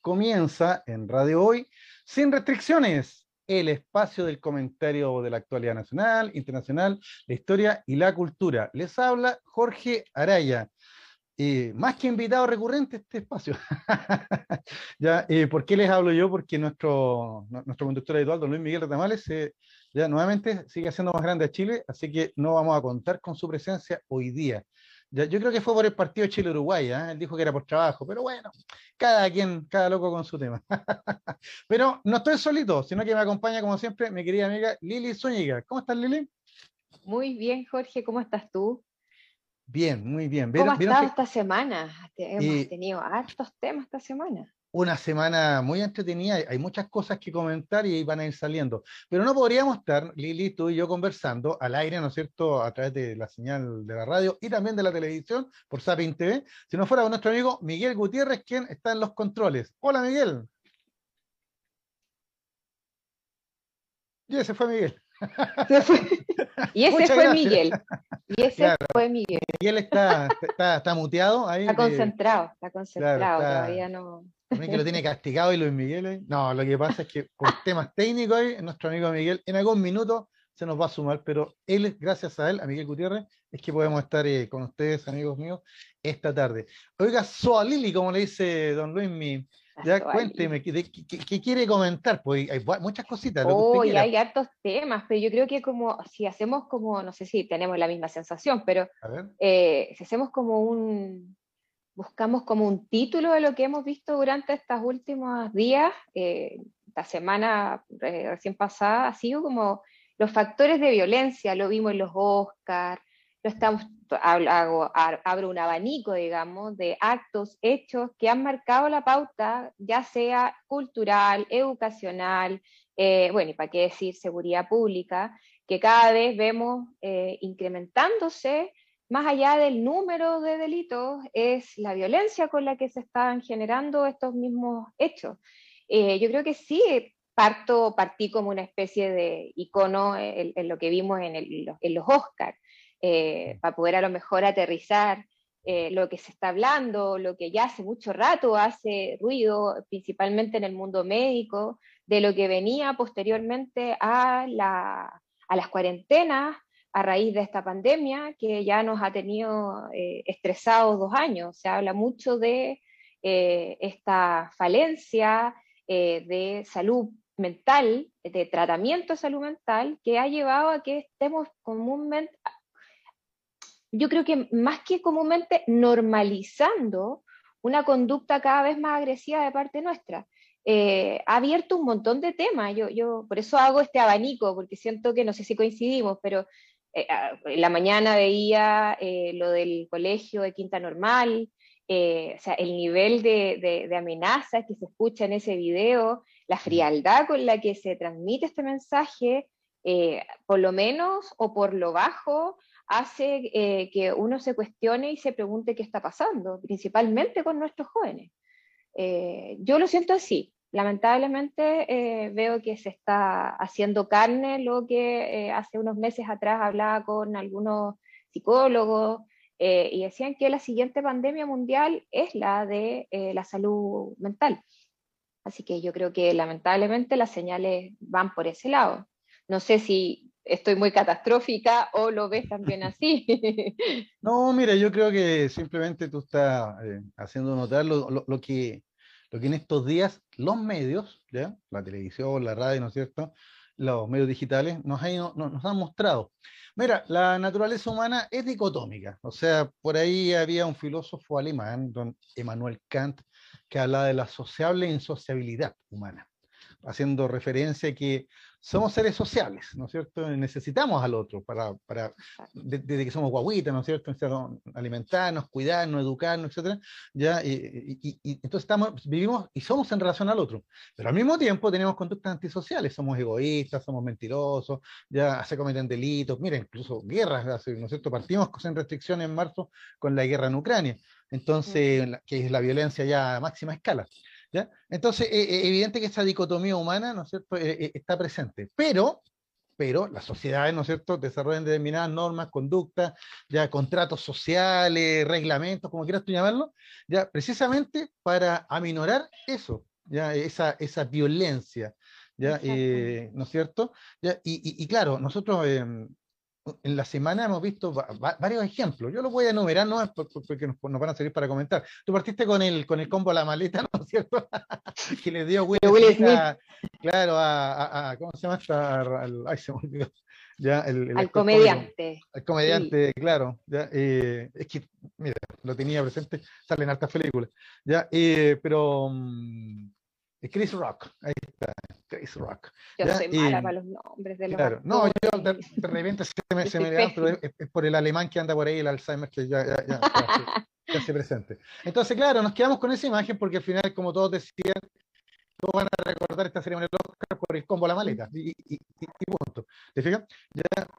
comienza en Radio Hoy, sin restricciones, el espacio del comentario de la actualidad nacional, internacional, la historia y la cultura. Les habla Jorge Araya. Eh, más que invitado recurrente este espacio. eh, ¿Por qué les hablo yo? Porque nuestro, nuestro conductor habitual, don Luis Miguel Retamales, eh, ya nuevamente sigue siendo más grande a Chile, así que no vamos a contar con su presencia hoy día yo creo que fue por el partido Chile-Uruguay, ¿eh? él dijo que era por trabajo, pero bueno, cada quien, cada loco con su tema. pero no estoy solito, sino que me acompaña como siempre mi querida amiga Lili Zúñiga. ¿Cómo estás, Lili? Muy bien, Jorge, ¿cómo estás tú? Bien, muy bien. ¿Cómo has estado esta semana? Hemos tenido hartos temas esta semana una semana muy entretenida, hay muchas cosas que comentar y van a ir saliendo, pero no podríamos estar, Lili, tú y yo conversando al aire, ¿no es cierto?, a través de la señal de la radio y también de la televisión por Sapin TV, si no fuera con nuestro amigo Miguel Gutiérrez, quien está en los controles. Hola, Miguel. Y ese fue Miguel. y ese fue Miguel. Y ese fue Miguel. Miguel está, está, muteado ahí. Está concentrado, está concentrado, todavía no. Que lo tiene castigado y Luis Miguel. No, lo que pasa es que por temas técnicos nuestro amigo Miguel en algún minuto se nos va a sumar, pero él, gracias a él, a Miguel Gutiérrez, es que podemos estar eh, con ustedes, amigos míos, esta tarde. Oiga, Soalili, como le dice don Luis, mi, ya cuénteme, ¿qué, quiere comentar? Pues hay muchas cositas. Oh, hay hartos temas, pero yo creo que como, si hacemos como, no sé si tenemos la misma sensación, pero eh, si hacemos como un, buscamos como un título de lo que hemos visto durante estos últimos días, eh, la semana eh, recién pasada, ha sido como los factores de violencia, lo vimos en los Oscars, lo estamos, abro un abanico, digamos, de actos, hechos que han marcado la pauta, ya sea cultural, educacional, eh, bueno, y para qué decir seguridad pública, que cada vez vemos incrementándose más allá del número de delitos, es la violencia con la que se están generando estos mismos hechos. Eh, yo creo que sí, parto, partí como una especie de icono en, lo que vimos en, los Oscars, eh, para poder a lo mejor aterrizar eh, lo que se está hablando, lo que ya hace mucho rato hace ruido, principalmente en el mundo médico, de lo que venía posteriormente a las cuarentenas, a raíz de esta pandemia que ya nos ha tenido eh, estresados dos años. Se habla mucho de eh, esta falencia eh, de salud mental, de tratamiento de salud mental, que ha llevado a que estemos comúnmente, yo creo que más que comúnmente normalizando una conducta cada vez más agresiva de parte nuestra. ha abierto un montón de temas. Yo, yo por eso hago este abanico, porque siento que no sé si coincidimos, pero eh, ah, en la mañana veía eh, lo del colegio de Quinta Normal, eh, o sea, el nivel de, de, amenaza que se escucha en ese video, la frialdad con la que se transmite este mensaje, por lo menos o por lo bajo, hace que uno se cuestione y se pregunte qué está pasando, principalmente con nuestros jóvenes. yo lo siento así lamentablemente eh, veo que se está haciendo carne lo que eh, hace unos meses atrás hablaba con algunos psicólogos eh, y decían que la siguiente pandemia mundial es la de la salud mental. Así que yo creo que lamentablemente las señales van por ese lado. No sé si estoy muy catastrófica o lo ves también así. No, mira, yo creo que simplemente tú estás haciendo notar lo que lo que en estos días los medios, ¿ya? la televisión, la radio, ¿no es cierto? Los medios digitales nos, nos han mostrado. Mira, la naturaleza humana es dicotómica. O sea, por ahí había un filósofo alemán, don Emmanuel Kant, que hablaba de la sociable insociabilidad humana, haciendo referencia a que somos seres sociables, ¿no es cierto? Necesitamos al otro para, para desde que somos guaguitas, ¿no es cierto? Alimentarnos, cuidarnos, educarnos, etcétera, ¿ya? Y, y, entonces estamos, vivimos y somos en relación al otro, pero al mismo tiempo tenemos conductas antisociales, somos egoístas, somos mentirosos, ya se cometen delitos, mira, incluso guerras, ¿no es cierto? Partimos sin restricciones en marzo con la guerra en Ucrania, entonces, que es la violencia ya a máxima escala. Entonces, es eh, eh, evidente que esa dicotomía humana, ¿no es cierto?, eh, está presente. Pero, pero las sociedades, ¿no es cierto?, desarrollan determinadas normas, conductas, ya contratos sociales, reglamentos, como quieras tú llamarlo, ya precisamente para aminorar eso, ya esa, esa violencia, ya, eh, ¿no es cierto? Ya, y, y, claro, nosotros em, en la semana hemos visto varios ejemplos. Yo los voy a enumerar, no porque nos, van a servir para comentar. Tú partiste con el, con el combo a la maleta, ¿no es cierto? que le dio Will, claro, a, ¿cómo se llama? al, ay, se me olvidó. Ya, el, al comediante. Al comediante, claro. Ya, eh, es que, mira, lo tenía presente, salen hartas películas. Ya, eh, pero um, Chris Rock, ahí está. Chris Rock. Yo soy mala para los nombres de los Claro, no, yo de, repente se me, se me pero es, por el alemán que anda por ahí, el Alzheimer que ya, ya, ya, ya se presente. Entonces, claro, nos quedamos con esa imagen porque al final, como todos decían, todos van a recordar esta ceremonia del Oscar por el combo a la maleta, y, y, y punto. ¿Te fijas?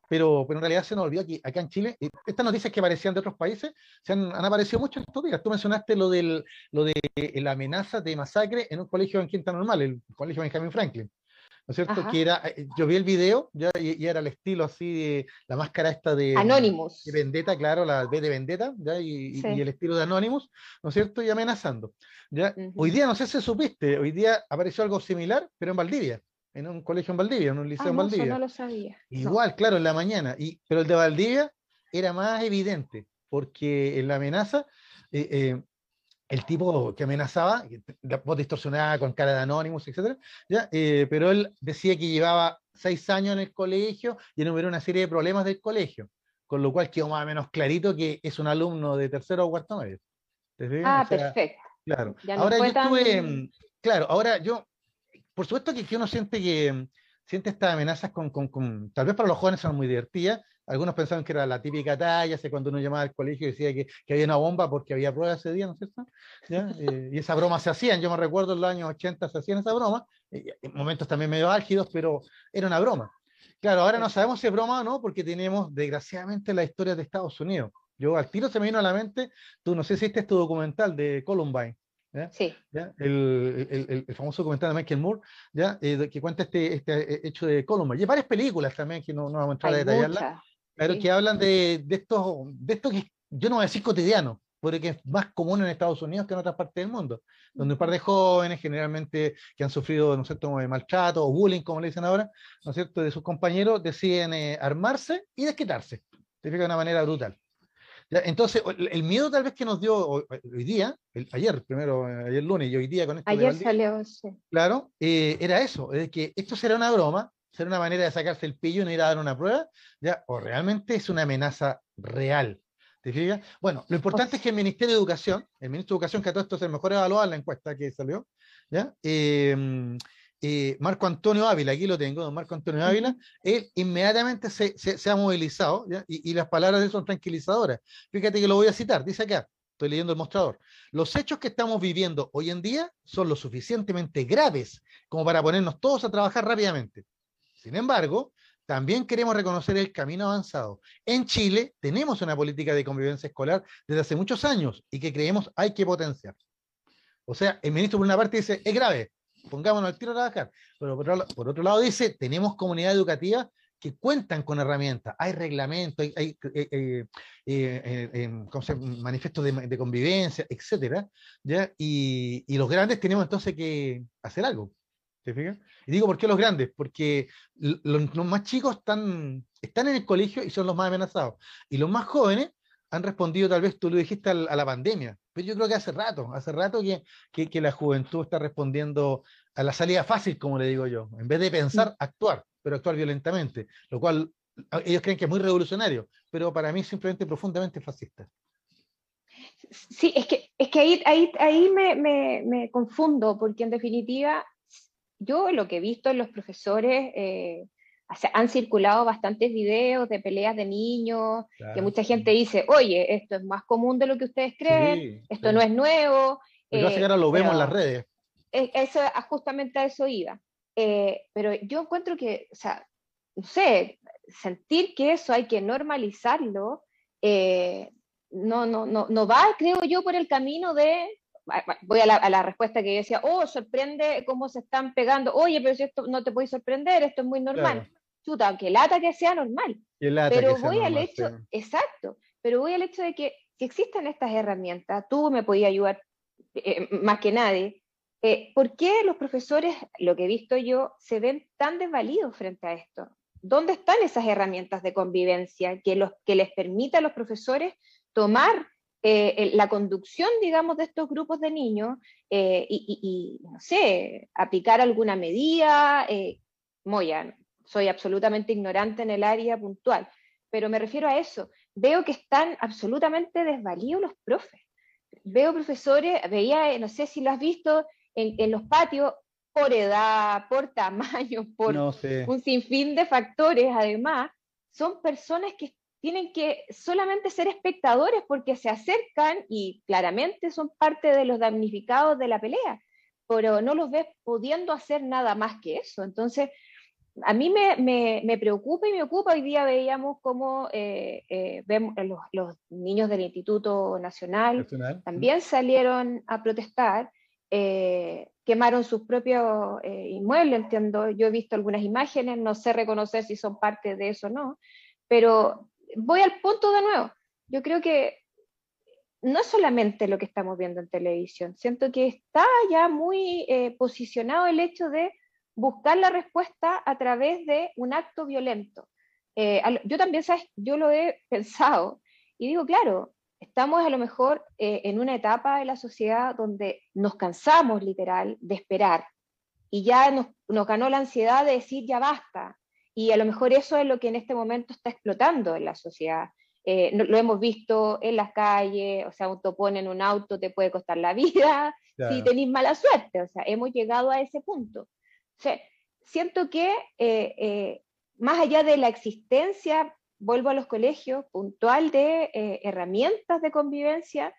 Pero, pero en realidad se nos olvidó aquí, acá en Chile, estas noticias que aparecían de otros países se han, han aparecido mucho en estos días. Tú mencionaste lo, del, lo de la amenaza de masacre en un colegio en Quinta Normal, el colegio Benjamin Franklin. ¿No es cierto? Que era, eh, yo vi el video ya, y, era el estilo así de la máscara esta de Anonymous. De Vendetta, claro, la B de Vendetta, ¿ya? Y, y, el estilo de Anonymous, ¿no es cierto? Y amenazando. ¿ya? Hoy día, no sé si supiste, hoy día apareció algo similar, pero en Valdivia, en un colegio en Valdivia, en un liceo ah, en Valdivia. no lo sabía. Igual, claro, en la mañana, y, pero el de Valdivia era más evidente, porque en la amenaza eh, eh, el tipo que amenazaba, voz distorsionada con cara de Anonymous, etc. ¿ya? Eh, pero él decía que llevaba seis años en el colegio y enumeró una serie de problemas del colegio, con lo cual quedó más o menos clarito que es un alumno de tercero o cuarto medio. Ah, perfecto. Claro. ahora yo estuve, claro, ahora yo, por supuesto que, que uno siente que siente estas amenazas con, con, con, tal vez para los jóvenes son muy divertidas, algunos pensaban que era la típica talla, sé cuando uno llamaba al colegio y decía que, que, había una bomba porque había pruebas ese día, ¿no es cierto? Eh, y esas bromas se hacían, yo me recuerdo en los años 80 se hacían esas bromas, en momentos también medio álgidos, pero era una broma. Claro, ahora no sabemos si es broma o no, porque tenemos desgraciadamente la historia de Estados Unidos. Yo al tiro se me vino a la mente, tú no sé si este es tu documental de Columbine. Sí. El, el, el, famoso documental de Michael Moore, ¿ya? Eh, que cuenta este, este eh, hecho de Columbine. Y hay varias películas también que no, no vamos a entrar a detallarlas. Pero que hablan de, de, esto, de esto que yo no voy a decir cotidiano, porque es más común en Estados Unidos que en otras partes del mundo, donde un par de jóvenes generalmente que han sufrido, ¿no es cierto?, maltrato o bullying, como le dicen ahora, ¿no es cierto?, de sus compañeros, deciden eh, armarse y desquitarse, de una manera brutal. Entonces, el miedo tal vez que nos dio hoy, día, ayer, primero, eh, ayer lunes y hoy día con esto. Ayer salió, sí. Claro, eh, era eso, es que esto será una broma, ser una manera de sacarse el pillo y no ir a dar una prueba, ¿ya? o realmente es una amenaza real. ¿Te fijas? Bueno, lo importante es que el Ministerio de Educación, el Ministro de Educación, que a todo esto es el mejor evaluado en la encuesta que salió, ¿ya? Em, eh, Marco Antonio Ávila, aquí lo tengo, don Marco Antonio Ávila, él inmediatamente se, se, ha movilizado ¿ya? Y, y, las palabras de él son tranquilizadoras. Fíjate que lo voy a citar, dice acá, estoy leyendo el mostrador, los hechos que estamos viviendo hoy en día son lo suficientemente graves como para ponernos todos a trabajar rápidamente. Sin embargo, también queremos reconocer el camino avanzado. En Chile tenemos una política de convivencia escolar desde hace muchos años y que creemos hay que potenciar. O sea, el ministro por una parte dice, es grave, pongámonos al tiro a trabajar. Pero por otro, lado dice, tenemos comunidad educativa que cuentan con herramientas, hay reglamentos, hay, eh, eh, eh, manifiestos de, convivencia, etcétera, y, los grandes tenemos entonces que hacer algo. ¿Te fijas? Y digo, ¿por qué los grandes? Porque los, más chicos están, están en el colegio y son los más amenazados. Y los más jóvenes han respondido, tal vez tú lo dijiste, a, la pandemia. Pero yo creo que hace rato, hace rato que, que, que, la juventud está respondiendo a la salida fácil, como le digo yo. En vez de pensar, mm. actuar, pero actuar violentamente. Lo cual ellos creen que es muy revolucionario, pero para mí es simplemente profundamente fascista. Sí, es que, es que ahí, ahí, ahí me, me, me confundo, porque en definitiva yo lo que he visto en los profesores, eh, han circulado bastantes videos de peleas de niños, que mucha gente dice, oye, esto es más común de lo que ustedes creen, esto no es nuevo. Pero eh, ahora lo vemos en las redes. Eso, justamente a eso iba. Eh, pero yo encuentro que, o sea, no sé, sentir que eso hay que normalizarlo, eh, no, no, no, no va, creo yo, por el camino de voy a la, respuesta que yo decía, oh, sorprende cómo se están pegando, oye, pero si esto no te puede sorprender, esto es muy normal. chuta, que lata que sea normal. pero voy al hecho, exacto, pero voy al hecho de que si existen estas herramientas, tú me podías ayudar eh, más que nadie, eh, ¿por qué los profesores, lo que he visto yo, se ven tan desvalidos frente a esto? ¿Dónde están esas herramientas de convivencia que, los, que les permita a los profesores tomar eh, la conducción, digamos, de estos grupos de niños y, y, no sé, aplicar alguna medida? Moya, soy absolutamente ignorante en el área puntual, pero me refiero a eso. Veo que están absolutamente desvalidos los profes. Veo profesores, veía, no sé si lo has visto, en, los patios por edad, por tamaño, por un sinfín de factores, además, son personas que tienen que solamente ser espectadores porque se acercan y claramente son parte de los damnificados de la pelea, pero no los ves pudiendo hacer nada más que eso. Entonces, a mí me, preocupa y me ocupa. Hoy día veíamos cómo eh, eh, vemos los, los, niños del Instituto Nacional, también salieron a protestar eh, quemaron sus propios eh, inmuebles, entiendo. Yo he visto algunas imágenes, no sé reconocer si son parte de eso o no, pero voy al punto de nuevo. Yo creo que no es solamente lo que estamos viendo en televisión, siento que está ya muy eh, posicionado el hecho de buscar la respuesta a través de un acto violento. yo también, ¿sabes? Yo lo he pensado y digo, claro, estamos a lo mejor eh, en una etapa de la sociedad donde nos cansamos literal de esperar y ya nos, ganó la ansiedad de decir ya basta. Y a lo mejor eso es lo que en este momento está explotando en la sociedad. Eh, lo hemos visto en las calles, o sea, un topón en un auto te puede costar la vida si tenéis mala suerte, o sea, hemos llegado a ese punto. O sea, siento que eh, más allá de la existencia vuelvo a los colegios, puntual de eh, herramientas de convivencia,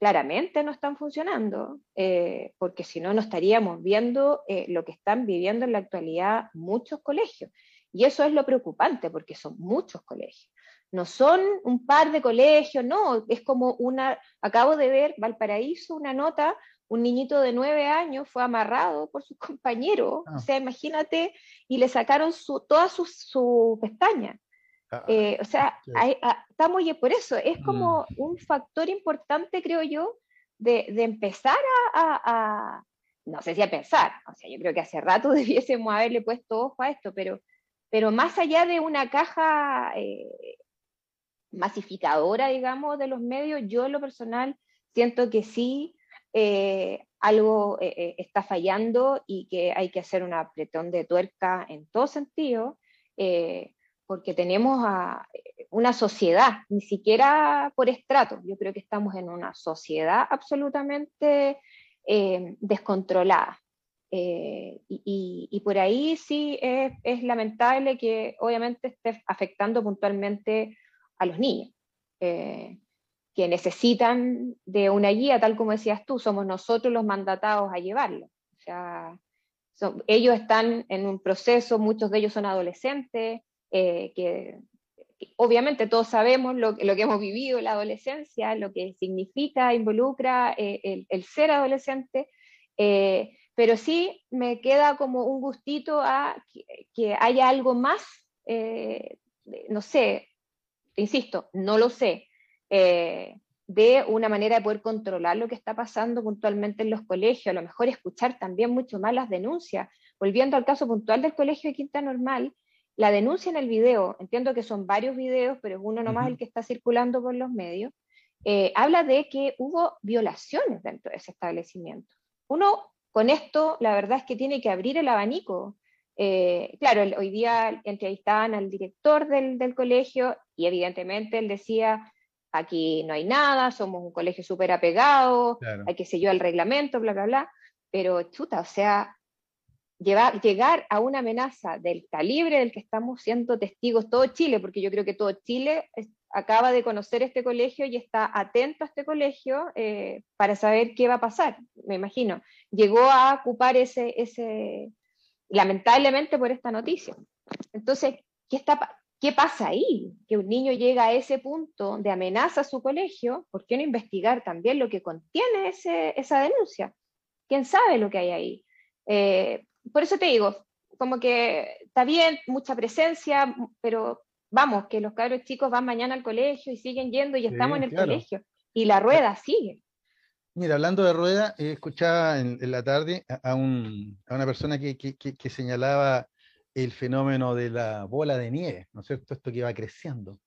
claramente no están funcionando, eh, porque si no, no estaríamos viendo eh, lo que están viviendo en la actualidad muchos colegios. Y eso es lo preocupante, porque son muchos colegios. No son un par de colegios, no, es como una, acabo de ver Valparaíso, una nota, un niñito de nueve años fue amarrado por sus compañeros, o ah. sea, imagínate, y le sacaron su, todas sus su pestañas. Ah, eh, o sea, ah, estamos y por eso, es como mm. un factor importante, creo yo, de, empezar a, no sé si a pensar, o sea, yo creo que hace rato debiésemos haberle puesto ojo a esto, pero, pero más allá de una caja eh, masificadora, digamos, de los medios, yo en lo personal siento que sí eh, algo está fallando y que hay que hacer un apretón de tuerca en todo sentido porque tenemos una sociedad, ni siquiera por estrato, yo creo que estamos en una sociedad absolutamente eh, descontrolada. Eh, y, por ahí sí es, lamentable que obviamente esté afectando puntualmente a los niños, eh, que necesitan de una guía, tal como decías tú, somos nosotros los mandatados a llevarlo. O sea, ellos están en un proceso, muchos de ellos son adolescentes, eh, que obviamente todos sabemos lo, que hemos vivido en la adolescencia, lo que significa, involucra el, ser adolescente, pero sí me queda como un gustito a que, haya algo más, no sé, insisto, no lo sé, de una manera de poder controlar lo que está pasando puntualmente en los colegios, a lo mejor escuchar también mucho más las denuncias. Volviendo al caso puntual del colegio de Quinta Normal, la denuncia en el video, entiendo que son varios videos, pero es uno nomás el que está circulando por los medios, eh, habla de que hubo violaciones dentro de ese establecimiento. Uno con esto, la verdad es que tiene que abrir el abanico. Eh, claro, hoy día entrevistaban al director del, colegio y evidentemente él decía, aquí no hay nada, somos un colegio súper apegado, hay que seguir el reglamento, bla, bla, bla. Pero chuta, o sea, llegar a una amenaza del calibre del que estamos siendo testigos todo Chile, porque yo creo que todo Chile acaba de conocer este colegio y está atento a este colegio eh, para saber qué va a pasar, me imagino. Llegó a ocupar ese, ese, lamentablemente por esta noticia. Entonces, ¿qué, está, ¿qué pasa ahí? Que un niño llega a ese punto de amenaza a su colegio, ¿por qué no investigar también lo que contiene ese, esa denuncia? ¿Quién sabe lo que hay ahí? Eh, por eso te digo, como que está bien, mucha presencia, pero vamos, que los cabros chicos van mañana al colegio y siguen yendo y estamos en el colegio. Y la rueda sigue. Mira, hablando de rueda, escuchaba en, la tarde a, una persona que, señalaba el fenómeno de la bola de nieve, ¿no es cierto? Esto que va creciendo.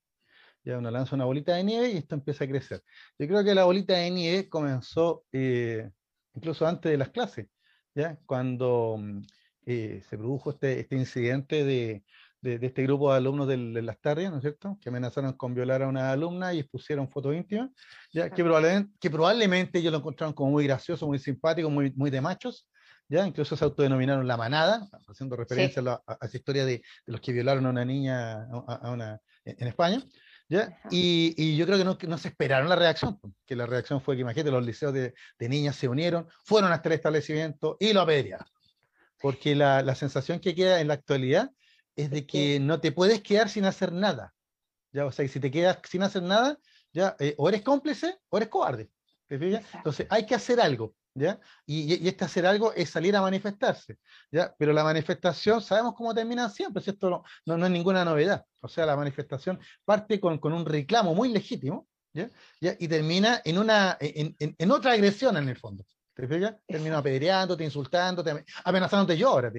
Ya uno lanza una bolita de nieve y esto empieza a crecer. Yo creo que la bolita de nieve comenzó eh, incluso antes de las clases, ¿ya? Cuando mm, eh, se produjo este, este incidente de, de, este grupo de alumnos de, las tardes, ¿no es cierto? Que amenazaron con violar a una alumna y expusieron fotos íntimas, ya que probablemente, que probablemente ellos lo encontraron como muy gracioso, muy simpático, muy, muy de machos, ya incluso se autodenominaron la manada, haciendo referencia a, esa historia de, los que violaron a una niña a, una, en España. ¿Ya? Y, y, yo creo que no, no, se esperaron la reacción, que la reacción fue que, imagínate, los liceos de, de niñas se unieron, fueron hasta el establecimiento y lo apedrearon. Porque la, la, sensación que queda en la actualidad es de que no te puedes quedar sin hacer nada. ¿ya? O sea, si te quedas sin hacer nada, ya eh, o eres cómplice o eres cobarde. Entonces hay que hacer algo. ¿ya? Y, este hacer algo es salir a manifestarse. ¿ya? Pero la manifestación, sabemos cómo termina siempre, si esto no, no, es ninguna novedad. O sea, la manifestación parte con, con un reclamo muy legítimo ¿ya? ¿ya? y termina en, una, en, en, otra agresión en el fondo. ¿Te fijas? Termina apedreándote, insultándote, amenazándote yo ahora.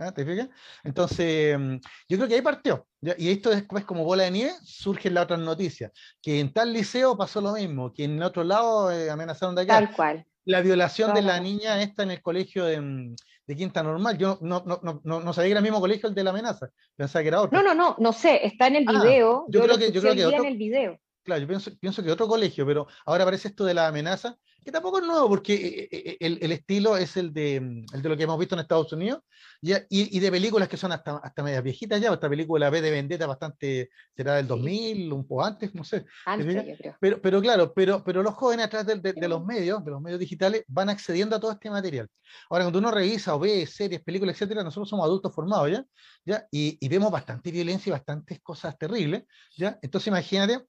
¿Ah? ¿Te fijas? Entonces, mm, yo creo que ahí partió. Y esto después, como bola de nieve, surgen las otras noticias. Que en tal liceo pasó lo mismo, que en otro lado eh, amenazaron de acá. Tal cual. La violación de la niña esta en el colegio de, mm, de Quinta Normal. Yo no, no, no, no, sabía que era el mismo colegio el de la amenaza. Pensaba que era otro. No, no, no, no sé. Está en el ah, video. yo, creo que, yo creo que otro, en el video. Claro, yo pienso, pienso que otro colegio, pero ahora aparece esto de la amenaza que tampoco es nuevo, porque eh, eh, eh, el, el, estilo es el de, mm, el de lo que hemos visto en Estados Unidos, y, y, de películas que son hasta, hasta medias viejitas ya, esta película B de Vendetta bastante, será del 2000, un poco antes, no sé. Antes, yo creo. Pero, pero claro, pero, pero los jóvenes a través de, de, los medios, de los medios digitales, van accediendo a todo este material. Ahora, cuando uno revisa o ve series, películas, etcétera, nosotros somos adultos formados, ¿ya? ¿Ya? Y, y vemos bastante violencia y bastantes cosas terribles, ¿ya? Entonces, imagínate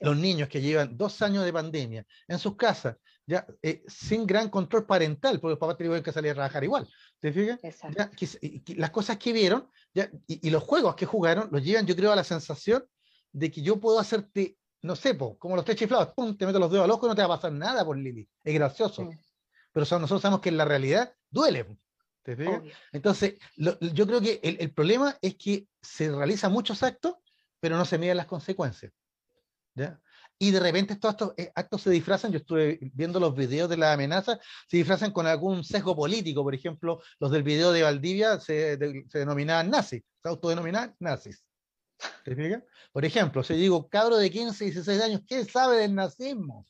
los niños que llevan dos años de pandemia en sus casas, ya eh, sin gran control parental, porque los papás tuvieron que salir a trabajar igual. ¿Te fijas? las cosas que vieron ya, y, los juegos que jugaron los llevan, yo creo, a la sensación de que yo puedo hacerte, no sé, como los tres chiflados, pum, te meto los dedos al ojo y no te va a pasar nada por Lili. Es gracioso. Pero nosotros sabemos que en la realidad duele. ¿Te fijas? Entonces, yo creo que el, el problema es que se realizan muchos actos, pero no se miden las consecuencias. ¿Ya? y de repente todos estos eh, actos se disfrazan, yo estuve viendo los videos de la amenaza, se disfrazan con algún sesgo político, por ejemplo, los del video de Valdivia se, denominaban nazis, se autodenominaban nazis. ¿Te fijas? Por ejemplo, si digo, cabro de 15, 16 años, ¿qué sabe del nazismo?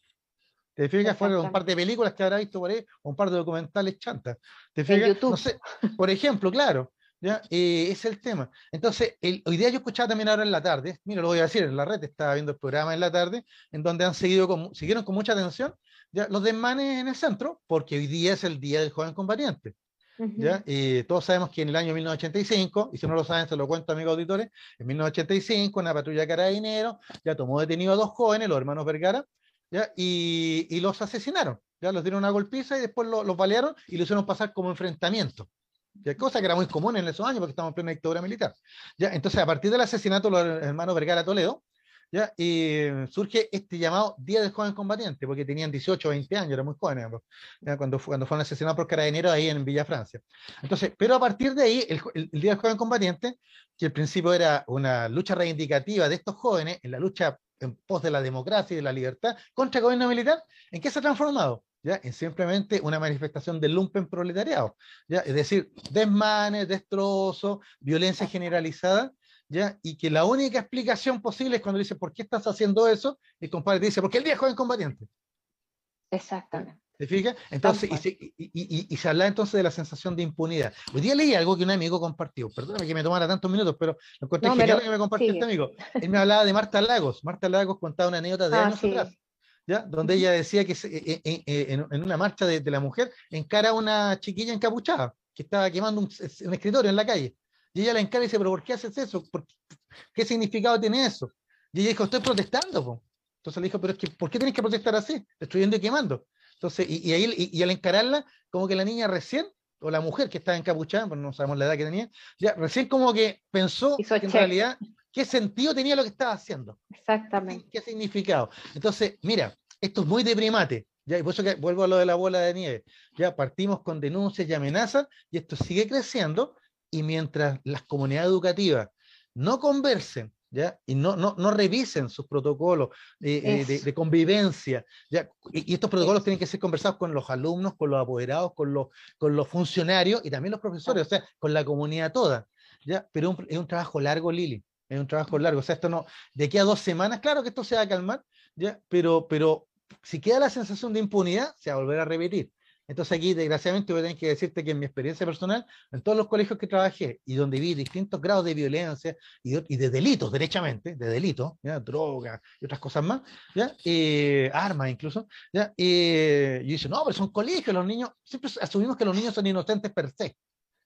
¿Te fijas? Fueron un par de películas que habrá visto por ahí, un par de documentales chantas. ¿Te fijas? No sé, por ejemplo, claro. ¿Ya? Eh, es el tema. Entonces, el, hoy día yo escuchaba también ahora en la tarde, mira, lo voy a decir, en la red estaba viendo el programa en la tarde, en donde han seguido con, siguieron con mucha atención ¿ya? los desmanes en el centro, porque hoy día es el Día del Joven Combatiente. ¿ya? Eh, todos sabemos que en el año 1985, y si no lo saben, se lo cuento, amigos auditores, en 1985 una patrulla de carabineros ya tomó detenido a dos jóvenes, los hermanos Vergara, ¿ya? Y, y los asesinaron. Ya los dieron una golpiza y después los balearon y lo hicieron pasar como enfrentamiento cosa que era muy común en esos años porque estamos en plena dictadura militar. ¿ya? Entonces, a partir del asesinato de los hermanos Vergara Toledo, ¿ya? Y surge este llamado Día del Joven Combatiente, porque tenían 18 o 20 años, eran muy jóvenes, ¿ya? Cuando, cuando fueron asesinados por carabineros ahí en Villa Francia. Entonces, pero a partir de ahí, el, el, Día del Joven Combatiente, que al principio era una lucha reivindicativa de estos jóvenes en la lucha en pos de la democracia y de la libertad contra el gobierno militar, ¿en qué se ha transformado? ¿Ya? es simplemente una manifestación del lumpen proletariado, ¿ya? es decir, desmanes, destrozos, violencia generalizada, ¿ya? y que la única explicación posible es cuando dice, ¿por qué estás haciendo eso? Y el compadre dice, porque el día joven combatiente. Exactamente. ¿Te fijas? Entonces, y se, y, y, y se, habla entonces de la sensación de impunidad. Hoy día leí algo que un amigo compartió, perdóname que me tomara tantos minutos, pero lo encontré genial que me compartió este amigo. Él me hablaba de Marta Lagos. Marta Lagos contaba una anécdota de ah, años atrás donde ella decía que eh, eh, eh, en, una marcha de, la mujer encara a una chiquilla encapuchada que estaba quemando un, escritorio en la calle. Y ella la encara y dice, pero ¿por qué haces eso? ¿Qué significado tiene eso? Y ella dijo, estoy protestando. Entonces le dijo, pero es que, ¿por qué tienes que protestar así? Destruyendo y quemando. Entonces, y, ahí, y, al encararla, como que la niña recién o la mujer que estaba encapuchada, pues no sabemos la edad que tenía, ya recién como que pensó que en realidad qué sentido tenía lo que estaba haciendo. Exactamente. ¿Qué, significado? Entonces, mira, esto es muy deprimate. Ya, y por eso que vuelvo a lo de la bola de nieve. Ya partimos con denuncias y amenazas y esto sigue creciendo y mientras las comunidades educativas no conversen ¿Ya? y no, no, no, revisen sus protocolos eh, eh, de, convivencia. ¿ya? Y, estos protocolos tienen que ser conversados con los alumnos, con los apoderados, con los, con los funcionarios y también los profesores, o sea, con la comunidad toda. ¿ya? Pero es un trabajo largo, Lili, es un trabajo largo. O sea, esto no, de aquí a dos semanas, claro que esto se va a calmar, ¿ya? Pero, pero si queda la sensación de impunidad, se va a volver a repetir. Entonces aquí, desgraciadamente, voy a tener que decirte que en mi experiencia personal, en todos los colegios que trabajé y donde vi distintos grados de violencia y de, delitos, derechamente, de delitos, ¿ya? droga y otras cosas más, ¿ya? Eh, armas incluso, ¿ya? Eh, y dice, no, pero son colegios, los niños, siempre asumimos que los niños son inocentes per se.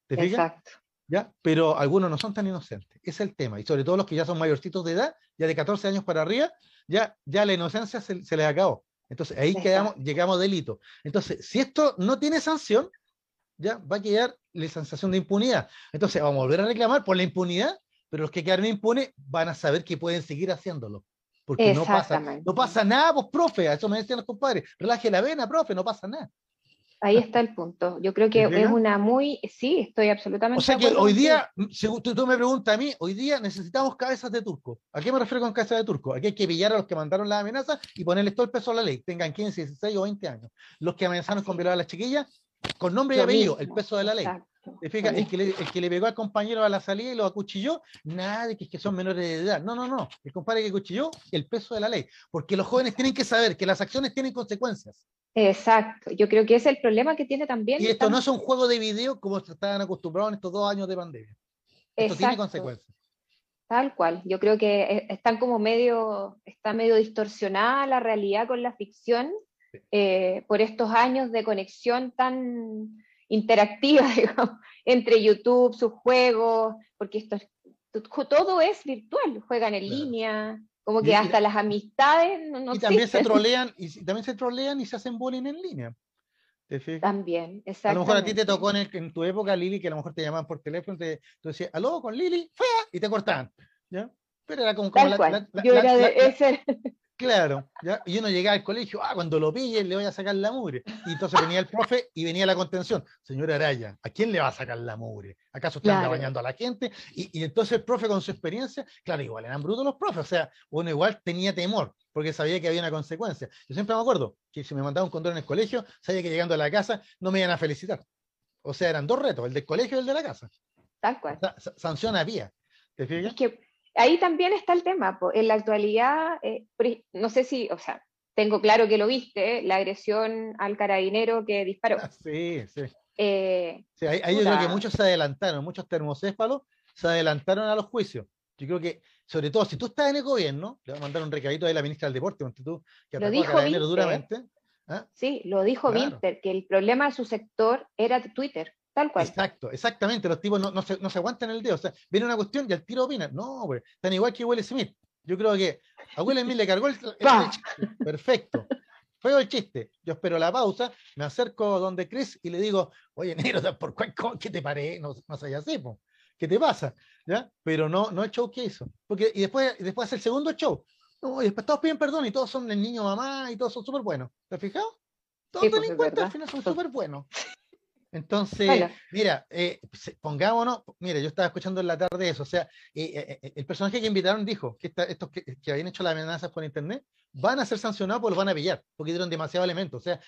¿Te fijas? Exacto. ¿Ya? Pero algunos no son tan inocentes, es el tema, y sobre todo los que ya son mayorcitos de edad, ya de 14 años para arriba, ya, ya la inocencia se, se les acabó. Entonces ahí quedamos, llegamos a delito. Entonces, si esto no tiene sanción, ya va a quedar la sensación de impunidad. Entonces vamos a volver a reclamar por la impunidad, pero los que quedan impunes van a saber que pueden seguir haciéndolo. Porque no pasa, no pasa nada, pues, profe, a eso me decían los compadres, relaje la vena, profe, no pasa nada. Ahí está el punto. Yo creo que es una muy, sí, estoy absolutamente. O sea que hoy día, si tú, me preguntas a mí, hoy día necesitamos cabezas de turco. ¿A qué me refiero con cabezas de turco? Aquí hay que pillar a los que mandaron la amenaza y ponerles todo el peso a la ley, tengan 15, 16 o 20 años. Los que amenazaron con violar a las chiquillas, con nombre y apellido, el peso de la ley. El que, le, el que, le, pegó al compañero a la salida y lo acuchilló, nada de que, que son menores de edad. No, no, no. El compadre que cuchilló, el peso de la ley. Porque los jóvenes tienen que saber que las acciones tienen consecuencias. Exacto, yo creo que es el problema que tiene también. Y esto no es un juego de video como estaban acostumbrados en estos dos años de pandemia. Esto tiene consecuencias. Tal cual, yo creo que e, están como medio, está medio distorsionada la realidad con la ficción eh, por estos años de conexión tan interactiva, digamos, entre YouTube, sus juegos, porque esto todo es virtual, juegan en línea, como que hasta las amistades no, y también se trolean y también se trolean y se hacen bullying en línea. También, exacto. A lo mejor a ti te tocó en, tu época, Lili, que a lo mejor te llamaban por teléfono, te, tú decías, aló, con Lili, fea, y te cortaban. ¿ya? Pero era como, la, Yo era de ese. Claro, ¿ya? y uno llegaba al colegio, ah, cuando lo pille le voy a sacar la mugre. Y entonces venía el profe y venía la contención. Señora Araya, ¿a quién le va a sacar la mugre? ¿Acaso está bañando a la gente? Y, entonces el profe con su experiencia, claro, igual eran brutos los profes, o sea, uno igual tenía temor, porque sabía que había una consecuencia. Yo siempre me acuerdo que si me mandaba un condón en el colegio, sabía que llegando a la casa no me iban a felicitar. O sea, eran dos retos, el del colegio y el de la casa. Tal cual. sanción había. ¿Te fijas? Ahí también está el tema. En la actualidad, eh, no sé si, o sea, tengo claro que lo viste, la agresión al carabinero que disparó. Ah, sí, sí. Eh, ahí, yo creo que muchos se adelantaron, muchos termocéfalos se adelantaron a los juicios. Yo creo que, sobre todo, si tú estás en el gobierno, le voy a mandar un recadito a la ministra del Deporte, tú, que lo dijo duramente. ¿ah? Sí, lo dijo Winter, que el problema de su sector era Twitter. Tal cual. Exacto, exactamente. Los tipos no, no, se, no se aguantan el dedo. O sea, viene una cuestión y al tiro opinan. No, güey. Están igual que Will Smith. Yo creo que a Will Smith le cargó el, chiste. Perfecto. Fue el chiste. Yo espero la pausa, me acerco donde Chris y le digo, oye, negro, ¿por cuál, ¿qué te parece? No, no sé así, po. ¿qué te pasa? ¿Ya? Pero no, no el show que hizo. Porque, y después, y después hace el segundo show. No, y después todos piden perdón y todos son el niño mamá y todos son súper buenos. ¿Te has fijado? Todos sí, delincuentes al final son súper buenos. Entonces, mira, eh, pongámonos, mira, yo estaba escuchando en la tarde eso, o sea, eh, eh, el personaje que invitaron dijo que estos que, habían hecho las amenazas por internet van a ser sancionados porque los van a pillar, porque dieron demasiado elemento, o sea,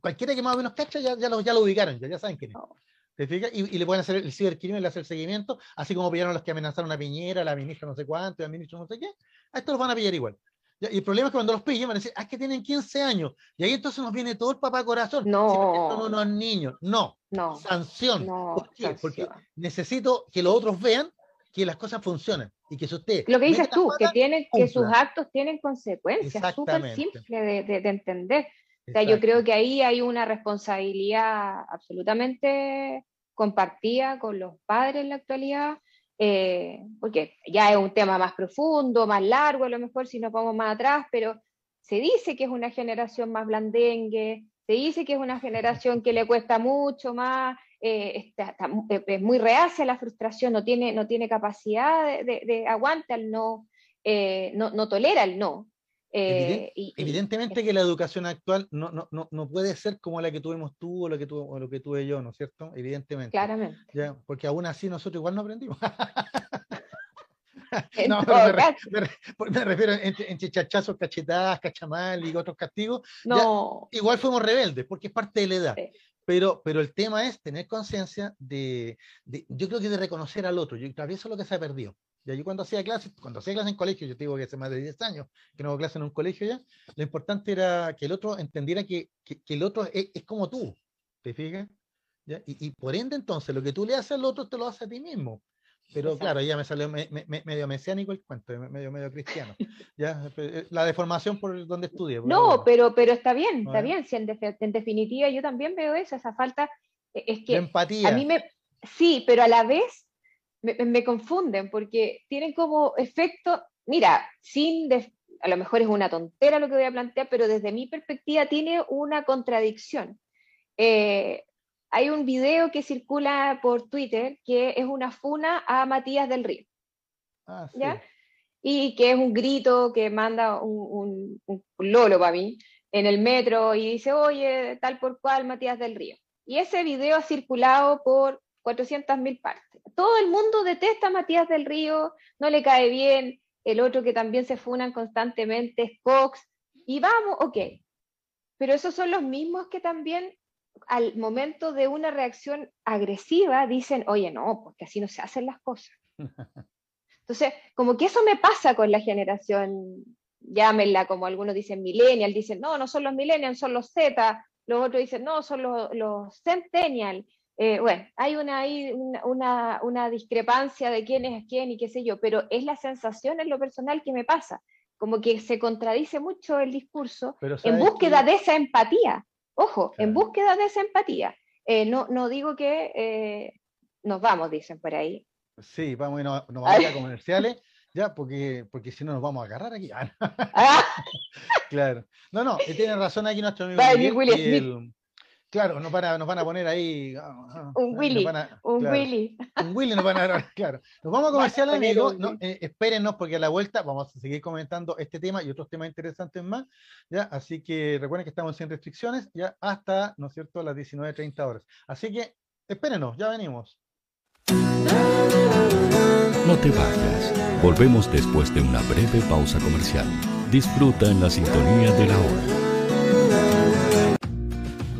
cualquiera que más o menos cacha ya, ya, lo, ya lo ubicaron, ya, ya saben quién es. Oh. ¿Te fijas? Y, le pueden hacer el cibercrimen, le hacer el seguimiento, así como pillaron a los que amenazaron a Piñera, a la ministra no sé cuánto, al ministro no sé qué, a estos los van a pillar igual. Y el problema es que cuando los pillan van a decir, ah, es que tienen 15 años. Y ahí entonces nos viene todo el papá corazón. No. son unos niños. No. No. Sanción. ¿Por qué? Porque necesito que los otros vean que las cosas funcionan y que si usted lo que dices tú que tienen que sus actos tienen consecuencias súper simple de, de, entender o sea yo creo que ahí hay una responsabilidad absolutamente compartida con los padres en la actualidad eh, porque ya es un tema más profundo, más largo a lo mejor si nos vamos más atrás, pero se dice que es una generación más blandengue, te dice que es una generación que le cuesta mucho más, eh, eh, es muy reacia a la frustración, no tiene, no tiene capacidad de, de, aguante al no, no, no, tolera el no. Evidentemente que la educación actual no, no, no, puede ser como la que tuvimos tú o la que tuvo, o lo que tuve yo, ¿no es cierto? Evidentemente. Claramente. ¿ya? Porque aún así nosotros igual no aprendimos. no, me, refiero entre, entre, chachazos, cachetadas, cachamal y otros castigos. No. igual fuimos rebeldes, porque es parte de la edad. Pero, pero el tema es tener conciencia de, de, yo creo que de reconocer al otro. Yo, tal eso es lo que se ha perdido. Ya yo cuando hacía clases, cuando hacía clases en colegio, yo te digo que hace más de 10 años que no hago clases en un colegio ya, lo importante era que el otro entendiera que, que, el otro es, es, como tú, ¿te fijas? ¿Ya? Y, y, por ende entonces lo que tú le haces al otro te lo haces a ti mismo. Pero claro, ya me salió medio mesiánico el cuento, medio, medio cristiano. ya, eh, la deformación por donde estudié. No, pero, pero está bien, está bien. Si en, definitiva yo también veo eso, esa falta. E, es que empatía. A mí me. Sí, pero a la vez me, confunden porque tienen como efecto. Mira, sin. a lo mejor es una tontera lo que voy a plantear, pero desde mi perspectiva tiene una contradicción. Eh, hay un video que circula por Twitter que es una funa a Matías del Río. Ah, ¿ya? Y que es un grito que manda un, un, lolo para mí en el metro y dice, oye, tal por cual Matías del Río. Y ese video ha circulado por 400.000 partes. Todo el mundo detesta a Matías del Río, no le cae bien. El otro que también se funan constantemente es Cox. Y vamos, ok. Pero esos son los mismos que también al momento de una reacción agresiva dicen, oye, no, porque así no se hacen las cosas. Entonces, como que eso me pasa con la generación, llámenla como algunos dicen millennial, dicen, no, no son los millennials, son los Z, los otros dicen, no, son los, los centennial. Eh, bueno, hay una, una, una, discrepancia de quién es quién y qué sé yo, pero es la sensación en lo personal que me pasa, como que se contradice mucho el discurso en búsqueda de esa empatía. Ojo, en búsqueda de esa empatía. Eh, no, no digo que eh, nos vamos, dicen por ahí. Sí, vamos, no, nos vamos a comerciales, ya, porque, porque si no nos vamos a agarrar aquí. Ah. claro. No, no, tiene razón aquí nuestro amigo. Claro, nos van a, nos van a poner ahí. Ah, ah, un Willy. un Willy. Un Willy nos van a dar, claro. Nos vamos a comercial, amigos. No, eh, espérenos porque a la vuelta vamos a seguir comentando este tema y otros temas interesantes más. ¿ya? Así que recuerden que estamos sin restricciones ya hasta, ¿no es cierto?, las 19.30 horas. Así que espérenos, ya venimos. No te vayas. Volvemos después de una breve pausa comercial. Disfruta en la sintonía de la hora.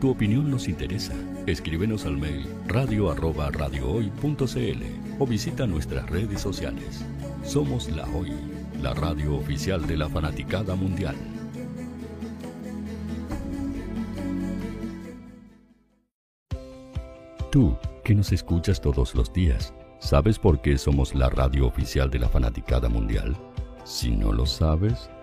Tu opinión nos interesa. Escríbenos al mail radio o visita nuestras redes sociales. Somos La Hoy, la radio oficial de la fanaticada mundial. Tú, que nos escuchas todos los días, ¿sabes por qué somos la radio oficial de la fanaticada mundial? Si no lo sabes,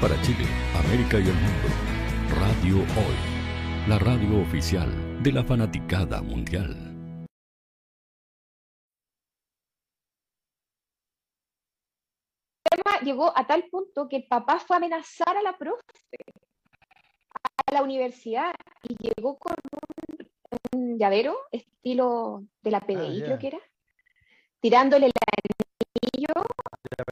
Para Chile, América y el mundo, Radio Hoy, la radio oficial de la fanaticada mundial. llegó a tal punto que el papá fue a amenazar a la profe, a la universidad, y llegó con un, llavero, estilo de la PDI, ah, creo que era, tirándole el anillo,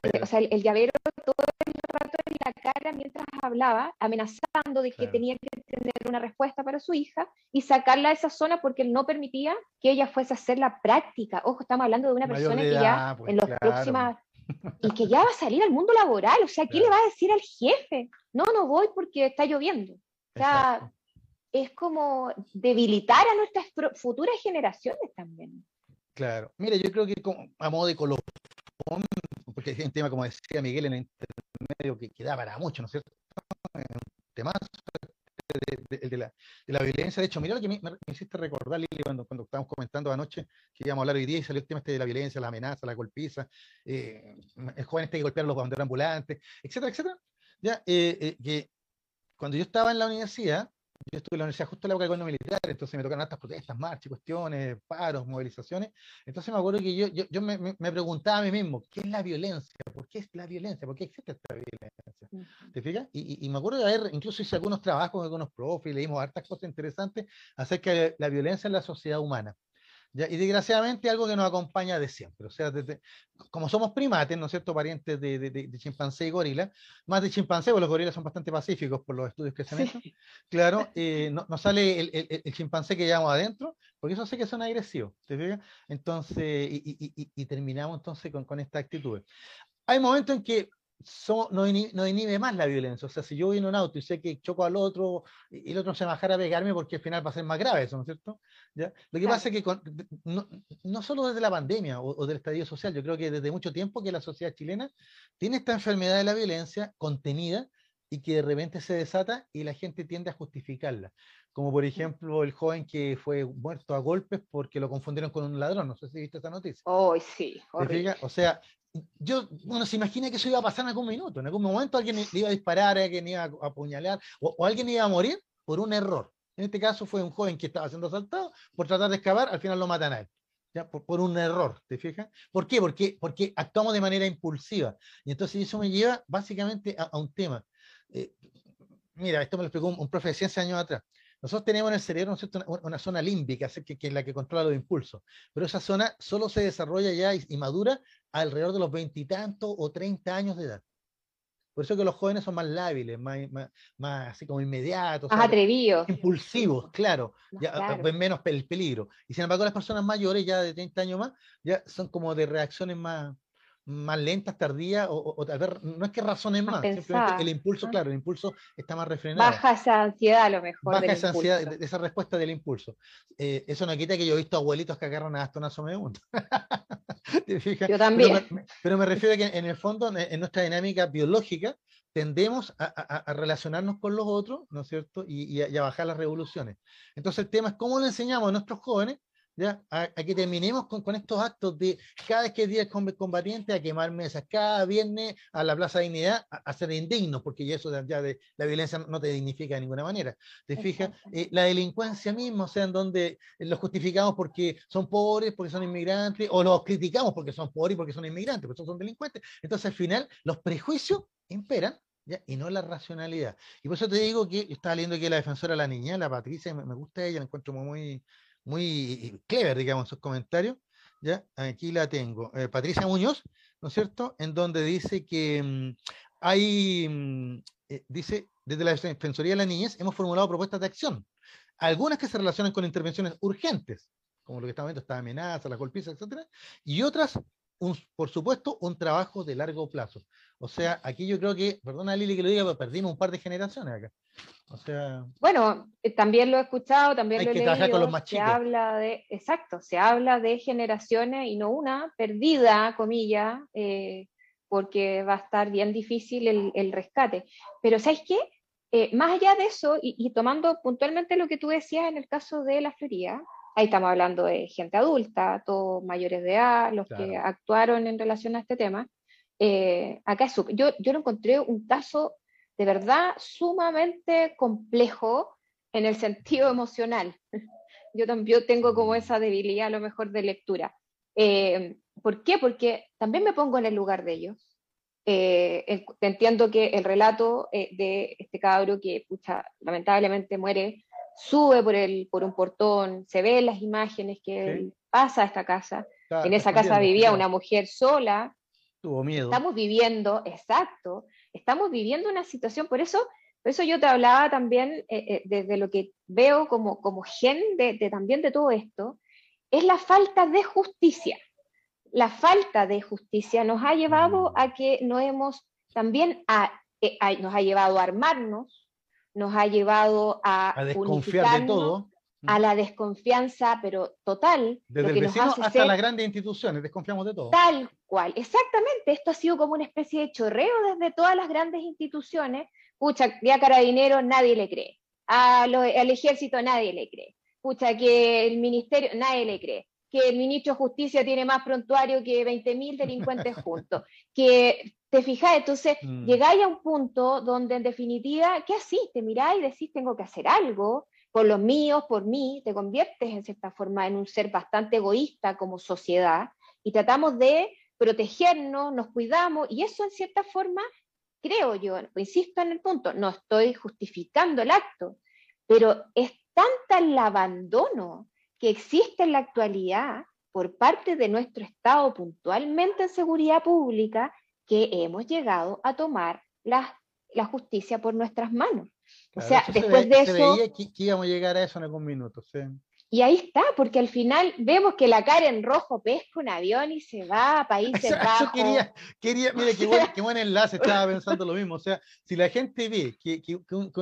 eh, o sea, el, llavero todo el rato en la cara mientras hablaba, amenazando de que tenía que tener una respuesta para su hija y sacarla de esa zona porque él no permitía que ella fuese a hacer la práctica. Ojo, estamos hablando de una persona que ya pues, en los próximos y que ya va a salir al mundo laboral. O sea, ¿qué le va a decir al jefe? No, no voy porque está lloviendo. O sea, es como debilitar a nuestras futuras generaciones también. Claro. Mira, yo creo que a modo de colofón, porque es un tema, como decía Miguel, en el intermedio que, queda para mucho, ¿no es cierto? Un tema de, la, de, la, violencia. De hecho, mira lo que me, hiciste recordar, Lili, cuando, cuando estábamos comentando anoche que íbamos a hablar hoy día y salió el tema este de la violencia, la amenaza, la golpiza, eh, el joven este que golpear a los banderos ambulantes, etcétera, etcétera. Ya, eh, eh, que cuando yo estaba en la universidad, yo estuve en la universidad justo en la época del gobierno militar, entonces me tocaron estas protestas, marchas, cuestiones, paros, movilizaciones. Entonces me acuerdo que yo, yo, yo me, me, preguntaba a mí mismo, ¿qué es la violencia? ¿Por qué es la violencia? ¿Por qué existe esta violencia? ¿Te fijas? Y, y, me acuerdo de haber, incluso hice algunos trabajos con algunos profes, leímos hartas cosas interesantes acerca de la violencia en la sociedad humana. Y desgraciadamente algo que nos acompaña de siempre. O sea, desde, como somos primates, ¿no es cierto? Parientes de, de, chimpancé y gorila, más de chimpancé, porque los gorilas son bastante pacíficos por los estudios que se han hecho. Claro, eh, nos no sale el, el, el, chimpancé que llevamos adentro, porque eso sé que son agresivos. ¿te Entonces, y, y, y, y, terminamos entonces con, con esta actitud. Hay momentos en que no, inhibe, más la violencia. O sea, si yo voy en un auto y sé que choco al otro y, el otro se bajara a pegarme porque al final va a ser más grave eso, ¿no es cierto? ¿Ya? Lo que pasa es que no, solo desde la pandemia o, del estadio social, yo creo que desde mucho tiempo que la sociedad chilena tiene esta enfermedad de la violencia contenida y que de repente se desata y la gente tiende a justificarla. Como por ejemplo el joven que fue muerto a golpes porque lo confundieron con un ladrón. No sé si viste esa noticia. Oh, sí. O sea, yo, bueno, se imagina que eso iba a pasar en algún minuto. En algún momento alguien le iba a disparar, alguien iba a apuñalar o, alguien iba a morir por un error. En este caso fue un joven que estaba siendo asaltado por tratar de escapar, al final lo matan a él. ¿ya? Por, un error, ¿te fijas? ¿Por qué? Porque, porque actuamos de manera impulsiva. Y entonces eso me lleva básicamente a, un tema. Eh, mira, esto me lo explicó un, un profe de ciencia años atrás. Nosotros tenemos en el cerebro una, zona límbica, que, es la que controla los impulsos, pero esa zona solo se desarrolla ya y, madura alrededor de los veintitantos o treinta años de edad. Por eso que los jóvenes son más lábiles, más, más, así como inmediatos. Más atrevidos. Impulsivos, claro. Ya ven menos el peligro. Y sin embargo, las personas mayores, ya de 30 años más, ya son como de reacciones más, más lentas, tardías, o, tal vez no es que razonen más, simplemente el impulso, claro, el impulso está más refrenado. Baja esa ansiedad a lo mejor. Baja esa ansiedad, esa respuesta del impulso. Eh, eso no quita que yo he visto abuelitos que agarran hasta una someunda. yo también. Pero me, refiero a que en el fondo, en nuestra dinámica biológica, tendemos a, relacionarnos con los otros, ¿no es cierto? Y, y, a, bajar las revoluciones. Entonces el tema es cómo le enseñamos a nuestros jóvenes ¿ya? A, que terminemos con, estos actos de cada vez que es día combatiente a quemar mesas, cada viernes a la Plaza de Dignidad a, ser indignos, porque eso ya de la violencia no te dignifica de ninguna manera. ¿Te fijas? Eh, la delincuencia misma, o sea, en donde los justificamos porque son pobres, porque son inmigrantes, o los criticamos porque son pobres y porque son inmigrantes, porque son delincuentes. Entonces, al final, los prejuicios imperan ¿Ya? y no la racionalidad. Y por eso te digo que estaba leyendo que la defensora de la niña, la Patricia, me, gusta ella, la encuentro muy, muy clever, digamos, sus comentarios. ¿ya? Aquí la tengo. Eh, Patricia Muñoz, ¿no es cierto? En donde dice que mm, hay, mm, eh, dice, desde la Defensoría de la Niñez hemos formulado propuestas de acción, algunas que se relacionan con intervenciones urgentes, como lo que está viendo, esta amenaza, la golpiza, etcétera, y otras por supuesto, un trabajo de largo plazo. O sea, aquí yo creo que, perdona Lili que lo diga, pero perdimos un par de generaciones acá. O sea, bueno, eh, también lo he escuchado, también lo he leído. Con los más se habla de, exacto, se habla de generaciones y no una perdida, comilla, eh, porque va a estar bien difícil el, rescate. Pero ¿sabes qué? Eh, más allá de eso, y, y, tomando puntualmente lo que tú decías en el caso de la feria, Ahí estamos hablando de gente adulta, todos mayores de edad, los que actuaron en relación a este tema. Eh, yo, yo lo encontré un caso de verdad sumamente complejo en el sentido emocional. Yo también tengo como mm. esa debilidad a lo mejor de lectura. Eh, ¿Por qué? Porque también me pongo en el lugar de ellos. Eh, entiendo que el relato de este cabro que, pucha, lamentablemente muere sube por, el, por un portón, se ven las imágenes que pasa a esta casa. en esa casa vivía una mujer sola. Tuvo miedo. Estamos viviendo, exacto, estamos viviendo una situación, por eso, por eso yo te hablaba también eh, eh, desde lo que veo como, como gen de, también de todo esto, es la falta de justicia. La falta de justicia nos ha llevado mm. a que no hemos también eh, nos ha llevado a armarnos, nos ha llevado a, desconfiar de todo. A la desconfianza, pero total. Desde el vecino hasta las grandes instituciones, desconfiamos de todo. Tal cual, exactamente. Esto ha sido como una especie de chorreo desde todas las grandes instituciones. Pucha, a Carabineros nadie le cree. A al ejército nadie le cree. Pucha, que el ministerio, nadie le cree que el ministro de Justicia tiene más prontuario que 20.000 delincuentes juntos, que te fijas, entonces mm. llegáis a un punto donde en definitiva, ¿qué así? Te miráis y decís, tengo que hacer algo por los míos, por mí, te conviertes en cierta forma en un ser bastante egoísta como sociedad y tratamos de protegernos, nos cuidamos y eso en cierta forma, creo yo, insisto en el punto, no estoy justificando el acto, pero es tanta el abandono que existe en la actualidad por parte de nuestro Estado puntualmente en seguridad pública que hemos llegado a tomar la, la justicia por nuestras manos. O sea, después de eso... que, íbamos a llegar a eso en algún minuto. Y ahí está, porque al final vemos que la cara en rojo pesca un avión y se va a Países Bajos. quería, quería, mire, qué buen, qué buen, enlace, estaba pensando lo mismo. O sea, si la gente ve que, que, un,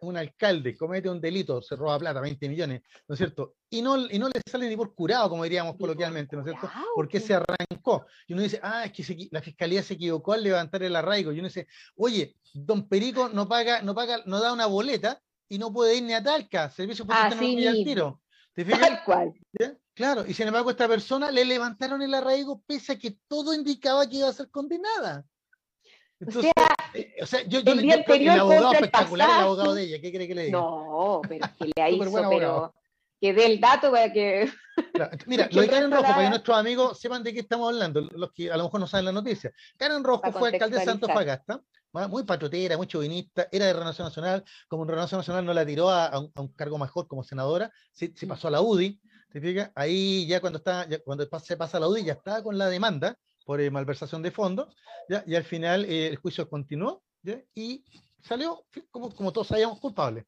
un, alcalde comete un delito, se roba plata, 20 millones, ¿no es cierto? Y no, y no le sale ni por curado, como diríamos coloquialmente, ¿no es cierto? Porque se arrancó. Y uno dice, ah, es que la fiscalía se equivocó al levantar el arraigo. Y uno dice, oye, don Perico no paga, no paga, no da una boleta y no puede ir ni a Talca, servicio por no al tiro. ¿Te Tal cual. Claro, y sin embargo esta persona le levantaron el arraigo pese a que todo indicaba que iba a ser condenada. Entonces, o sea, eh, yo, yo, yo el abogado espectacular, el, abogado de ella, ¿qué cree que le diga? No, pero que le hizo, pero que dé el dato para que... Mira, lo de Karen Rojo, para que nuestros amigos sepan de qué estamos hablando, los que a lo mejor no saben la noticia. Karen Rojo fue alcalde de Santos Fagasta, muy patriotera, muy chauvinista, era de Renovación Nacional, como en Renovación Nacional no la tiró a, un, cargo mejor como senadora, se, se, pasó a la UDI, ¿te fijas? Ahí ya cuando, está, cuando se pasa a la UDI ya estaba con la demanda por eh, malversación de fondos, ¿ya? y al final eh, el juicio continuó y salió, como, como todos sabíamos, culpable.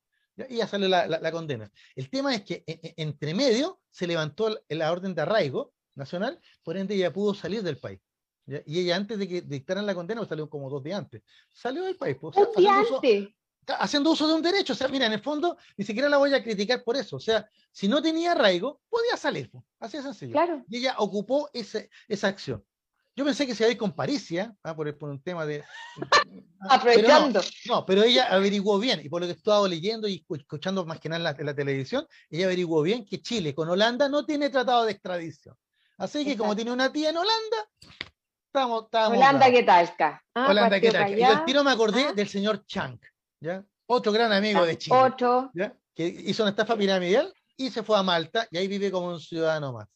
Y ya salió la, la, condena. El tema es que e, e, entre medio se levantó la orden de arraigo nacional, por ende ya pudo salir del país. Y ella antes de que dictaran la condena, pues, salió como dos días antes. Salió del país. Pues, haciendo, uso, de un derecho. O sea, mira, en el fondo, ni siquiera la voy a criticar por eso. O sea, si no tenía arraigo, podía salir. Pues, así de sencillo. Y ella ocupó ese, esa acción. Yo pensé que se iba a ir con Paricia, ¿ah? por, por, un tema de... Aprovechando. no, pero ella averiguó bien, y por lo que he estado leyendo y escuchando más que nada en la, televisión, ella averiguó bien que Chile con Holanda no tiene tratado de extradición. Así que como tiene una tía en Holanda, Estamos, Holanda que talca. Ah, Holanda que talca. Y al tiro me acordé ah. del señor Chang, ¿ya? Otro gran amigo de Chile. Otro. Que hizo una estafa piramidal y se fue a Malta y ahí vive como un ciudadano más.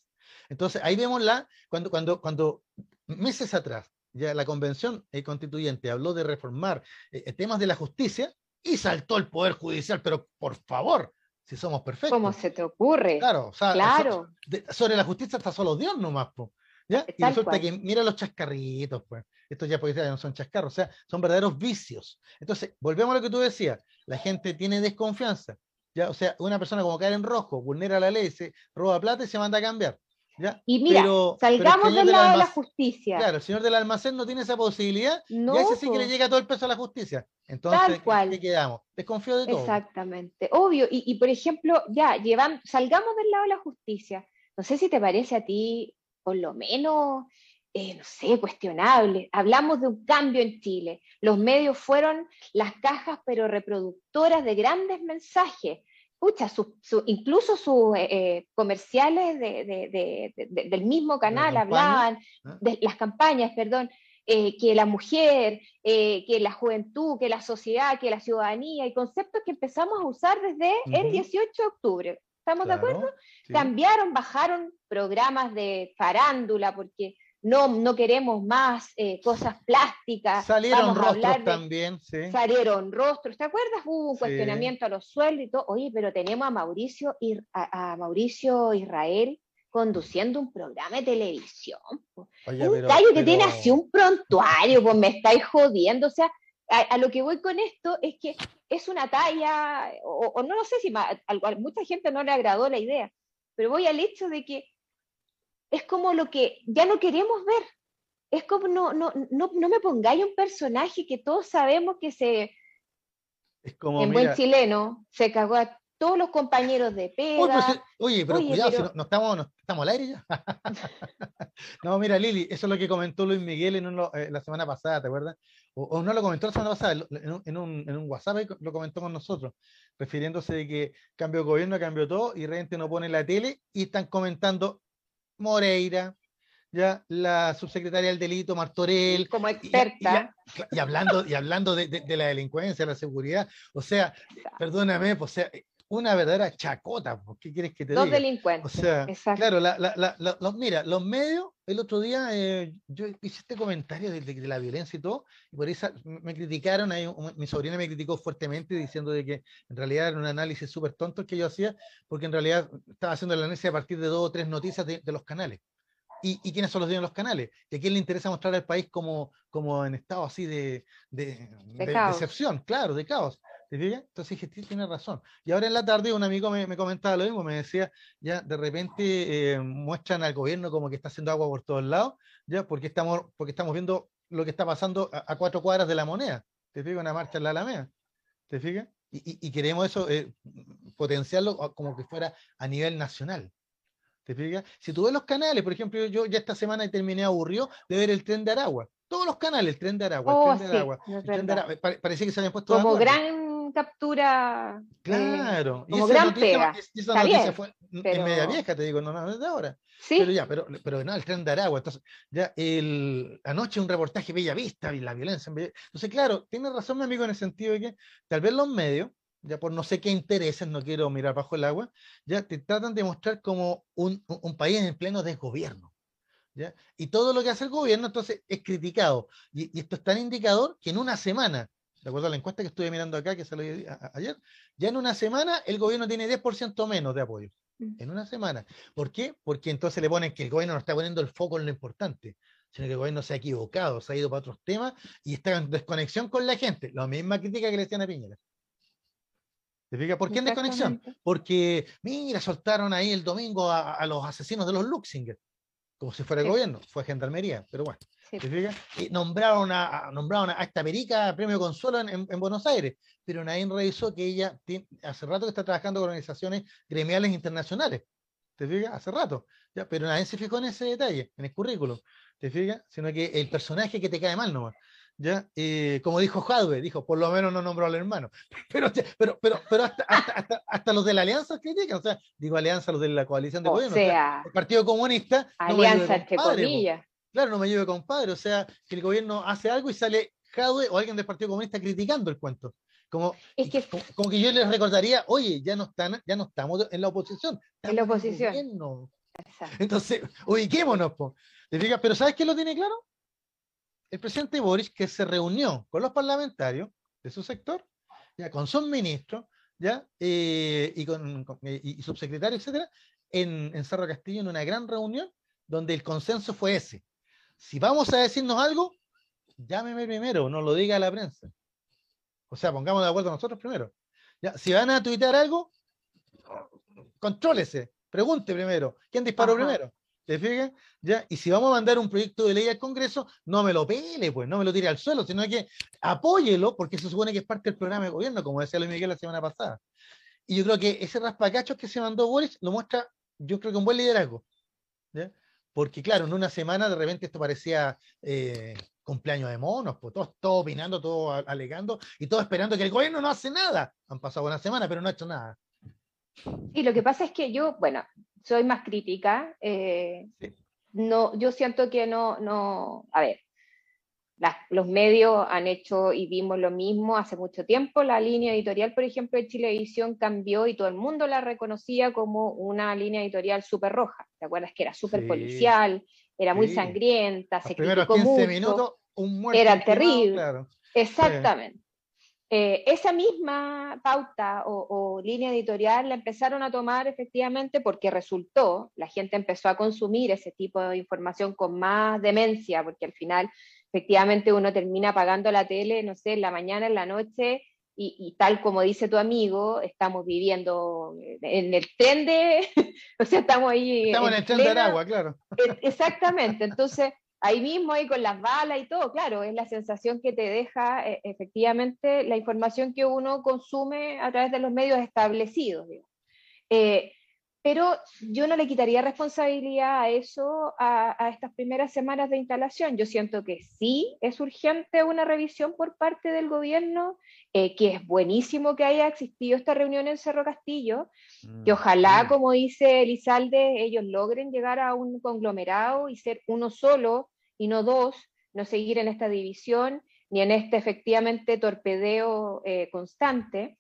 Entonces, ahí vemos la, cuando, cuando, cuando meses atrás, ya la convención constituyente habló de reformar eh, temas de la justicia y saltó el Poder Judicial, pero por favor, si somos perfectos. ¿Cómo se te ocurre? Claro, o sea, claro. sobre la justicia está solo Dios nomás. Po. Y resulta que mira los chascarritos, pues. Estos ya, pues, ya no son chascarros, o sea, son verdaderos vicios. Entonces, volvemos a lo que tú decías. La gente tiene desconfianza. ¿ya? O sea, una persona como cae en rojo, vulnera la ley, se roba plata y se manda a cambiar. ¿ya? Y mira, salgamos del lado de la justicia. Claro, el señor del almacén no tiene esa posibilidad y a ese sí que le llega todo el peso a la justicia. Entonces, ¿qué quedamos? Desconfío de todo. Exactamente, obvio. Y, y por ejemplo, ya, llevan, salgamos del lado de la justicia. No sé si te parece a ti, por lo menos, eh, no sé, cuestionable. Hablamos de un cambio en Chile. Los medios fueron las cajas, pero reproductoras de grandes mensajes. Pucha, incluso sus eh, eh, comerciales del mismo canal hablaban ¿ah? de las campañas, perdón, que la mujer, que la juventud, que la sociedad, que la ciudadanía, y conceptos que empezamos a usar desde el 18 de octubre. ¿Estamos de acuerdo? Cambiaron, bajaron programas de farándula porque no, no queremos más eh, cosas plásticas. Salieron rostros también, sí. Salieron rostros, ¿te acuerdas? Hubo un cuestionamiento a los sueldos y todo. Oye, pero tenemos a Mauricio, a, Mauricio Israel conduciendo un programa de televisión. un gallo que tiene así un prontuario, pues me estáis jodiendo. O sea, a, lo que voy con esto es que es una talla, o, no lo sé si a, mucha gente no le agradó la idea, pero voy al hecho de que es como lo que ya no queremos ver. Es como, no, no, no, no me pongáis un personaje que todos sabemos que se, es como, en buen chileno, se cagó a todos los compañeros de pega. Oye, pero, cuidado, no, estamos, estamos al aire ya. no, mira, Lili, eso es lo que comentó Luis Miguel en eh, la semana pasada, ¿te acuerdas? O, no lo comentó la semana pasada, en un, en un, WhatsApp lo comentó con nosotros, refiriéndose de que cambió de gobierno, cambió todo, y realmente no pone la tele y están comentando Moreira, ya la subsecretaria del delito, Martorell. Como experta. Y, hablando, y hablando de, de, la delincuencia, la seguridad. O sea, perdóname, pues, o sea, una verdadera chacota, ¿qué quieres que te diga? Dos delincuentes. O sea, claro, los, mira, los medios, el otro día eh, yo hice este comentario de, la violencia y todo, y por eso me criticaron, ahí, mi sobrina me criticó fuertemente diciendo de que en realidad era un análisis súper tonto que yo hacía, porque en realidad estaba haciendo el análisis a partir de dos o tres noticias de, los canales. ¿Y, ¿Y, quiénes son los dueños de los canales? ¿Y a quién le interesa mostrar al país como, como en estado así de, de, de, decepción? Claro, de caos. ¿Te fijas? Entonces dije, tiene razón. Y ahora en la tarde un amigo me, comentaba lo mismo, me decía, ya de repente eh, muestran al gobierno como que está haciendo agua por todos lados, ya porque estamos, porque estamos viendo lo que está pasando a, cuatro cuadras de la moneda. ¿Te fijas? Una marcha en la Alameda. ¿Te fijas? Y, queremos eso, eh, potenciarlo como que fuera a nivel nacional. ¿Te fijas? Si tú ves los canales, por ejemplo, yo ya esta semana terminé aburrido de ver el tren de Aragua. Todos los canales, el tren de Aragua, el oh, tren de Aragua. parecía que se habían puesto Como gran captura. Eh, claro. como gran pega. Esa noticia fue en media vieja, te digo, no, no, de ahora. ¿Sí? Pero ya, pero, pero no, el tren de Aragua. Entonces, ya el, anoche un reportaje Bella Vista y la violencia. Entonces, claro, tiene razón mi amigo en el sentido de que tal vez los medios, ya por no sé qué intereses, no quiero mirar bajo el agua, ya te tratan de mostrar como un, un país en pleno desgobierno. ¿ya? Y todo lo que hace el gobierno entonces es criticado. Y, y esto es tan indicador que en una semana de acuerdo a la encuesta que estuve mirando acá, que salió ayer, ya en una semana el gobierno tiene 10% menos de apoyo. Mm. En una semana. ¿Por qué? Porque entonces le ponen que el gobierno no está poniendo el foco en lo importante, sino que el gobierno se ha equivocado, se ha ido para otros temas y está en desconexión con la gente. La misma crítica que le decían a Piñera. ¿Te fijas? ¿Por qué en desconexión? Porque, mira, soltaron ahí el domingo a, los asesinos de los Luxinger, como si fuera el gobierno, fue gendarmería, pero bueno. Y nombraron a, nombraron a esta perica premio Consuelo en, Buenos Aires, pero nadie revisó que ella hace rato que está trabajando con organizaciones gremiales internacionales. ¿Te fijas? Hace rato. ¿ya? Pero nadie se fijó en ese detalle, en el currículum. ¿Te fijas? Sino que el personaje que te cae mal nomás. ¿Ya? Eh, como dijo Jadwe, dijo, por lo menos no nombró al hermano. Pero, pero, pero, pero hasta, hasta, hasta, los de la alianza critican, o sea, digo alianza, los de la coalición de gobierno. Sea, el Partido Comunista. Alianza, entre comillas. Claro, no me lleve compadre, o sea, que el gobierno hace algo y sale Jadwe o alguien del Partido Comunista criticando el cuento. Como, que, como, que yo les recordaría, oye, ya no están, ya no estamos en la oposición. En la oposición. Entonces, ubiquémonos, po. Pero ¿sabes quién lo tiene claro? El presidente Boris, que se reunió con los parlamentarios de su sector, ya con sus ministros, ya, eh, y con, eh, y subsecretario, etcétera, en, en Cerro Castillo, en una gran reunión, donde el consenso fue ese si vamos a decirnos algo, llámeme primero, no lo diga a la prensa. O sea, pongamos de acuerdo nosotros primero. Ya, si van a tuitear algo, contrólese, pregunte primero, ¿quién disparó primero? ¿Te fijas? ¿Ya? Y si vamos a mandar un proyecto de ley al Congreso, no me lo pele, pues, no me lo tire al suelo, sino que apóyelo, porque se supone que es parte del programa de gobierno, como decía Luis Miguel la semana pasada. Y yo creo que ese raspacachos que se mandó Boris lo muestra, yo creo que un buen liderazgo. porque claro, en una semana de repente esto parecía eh, cumpleaños de monos, pues todos, opinando, todos alegando y todos esperando que el gobierno no hace nada. Han pasado una semana, pero no ha hecho nada. Y lo que pasa es que yo, bueno, soy más crítica. Eh, no, yo siento que no, no, a ver, los medios han hecho y vimos lo mismo hace mucho tiempo. La línea editorial, por ejemplo, de Chilevisión cambió y todo el mundo la reconocía como una línea editorial súper roja. ¿Te acuerdas que era súper policial, era muy sangrienta, se criticó mucho, minutos, un era terrible. Exactamente. Eh, esa misma pauta o, o, línea editorial la empezaron a tomar efectivamente porque resultó, la gente empezó a consumir ese tipo de información con más demencia, porque al final efectivamente uno termina pagando la tele, no sé, en la mañana, en la noche, y, tal como dice tu amigo, estamos viviendo en el tren de, o sea, estamos ahí. Estamos en, el tren de Aragua, claro. E, exactamente, entonces ahí mismo, ahí con las balas y todo, claro, es la sensación que te deja e, efectivamente la información que uno consume a través de los medios establecidos. Eh, pero yo no le quitaría responsabilidad a eso a, estas primeras semanas de instalación. Yo siento que sí es urgente una revisión por parte del gobierno, eh, que es buenísimo que haya existido esta reunión en Cerro Castillo, que mm, ojalá, como dice Elizalde, ellos logren llegar a un conglomerado y ser uno solo y no dos, no seguir en esta división ni en este efectivamente torpedeo eh, constante.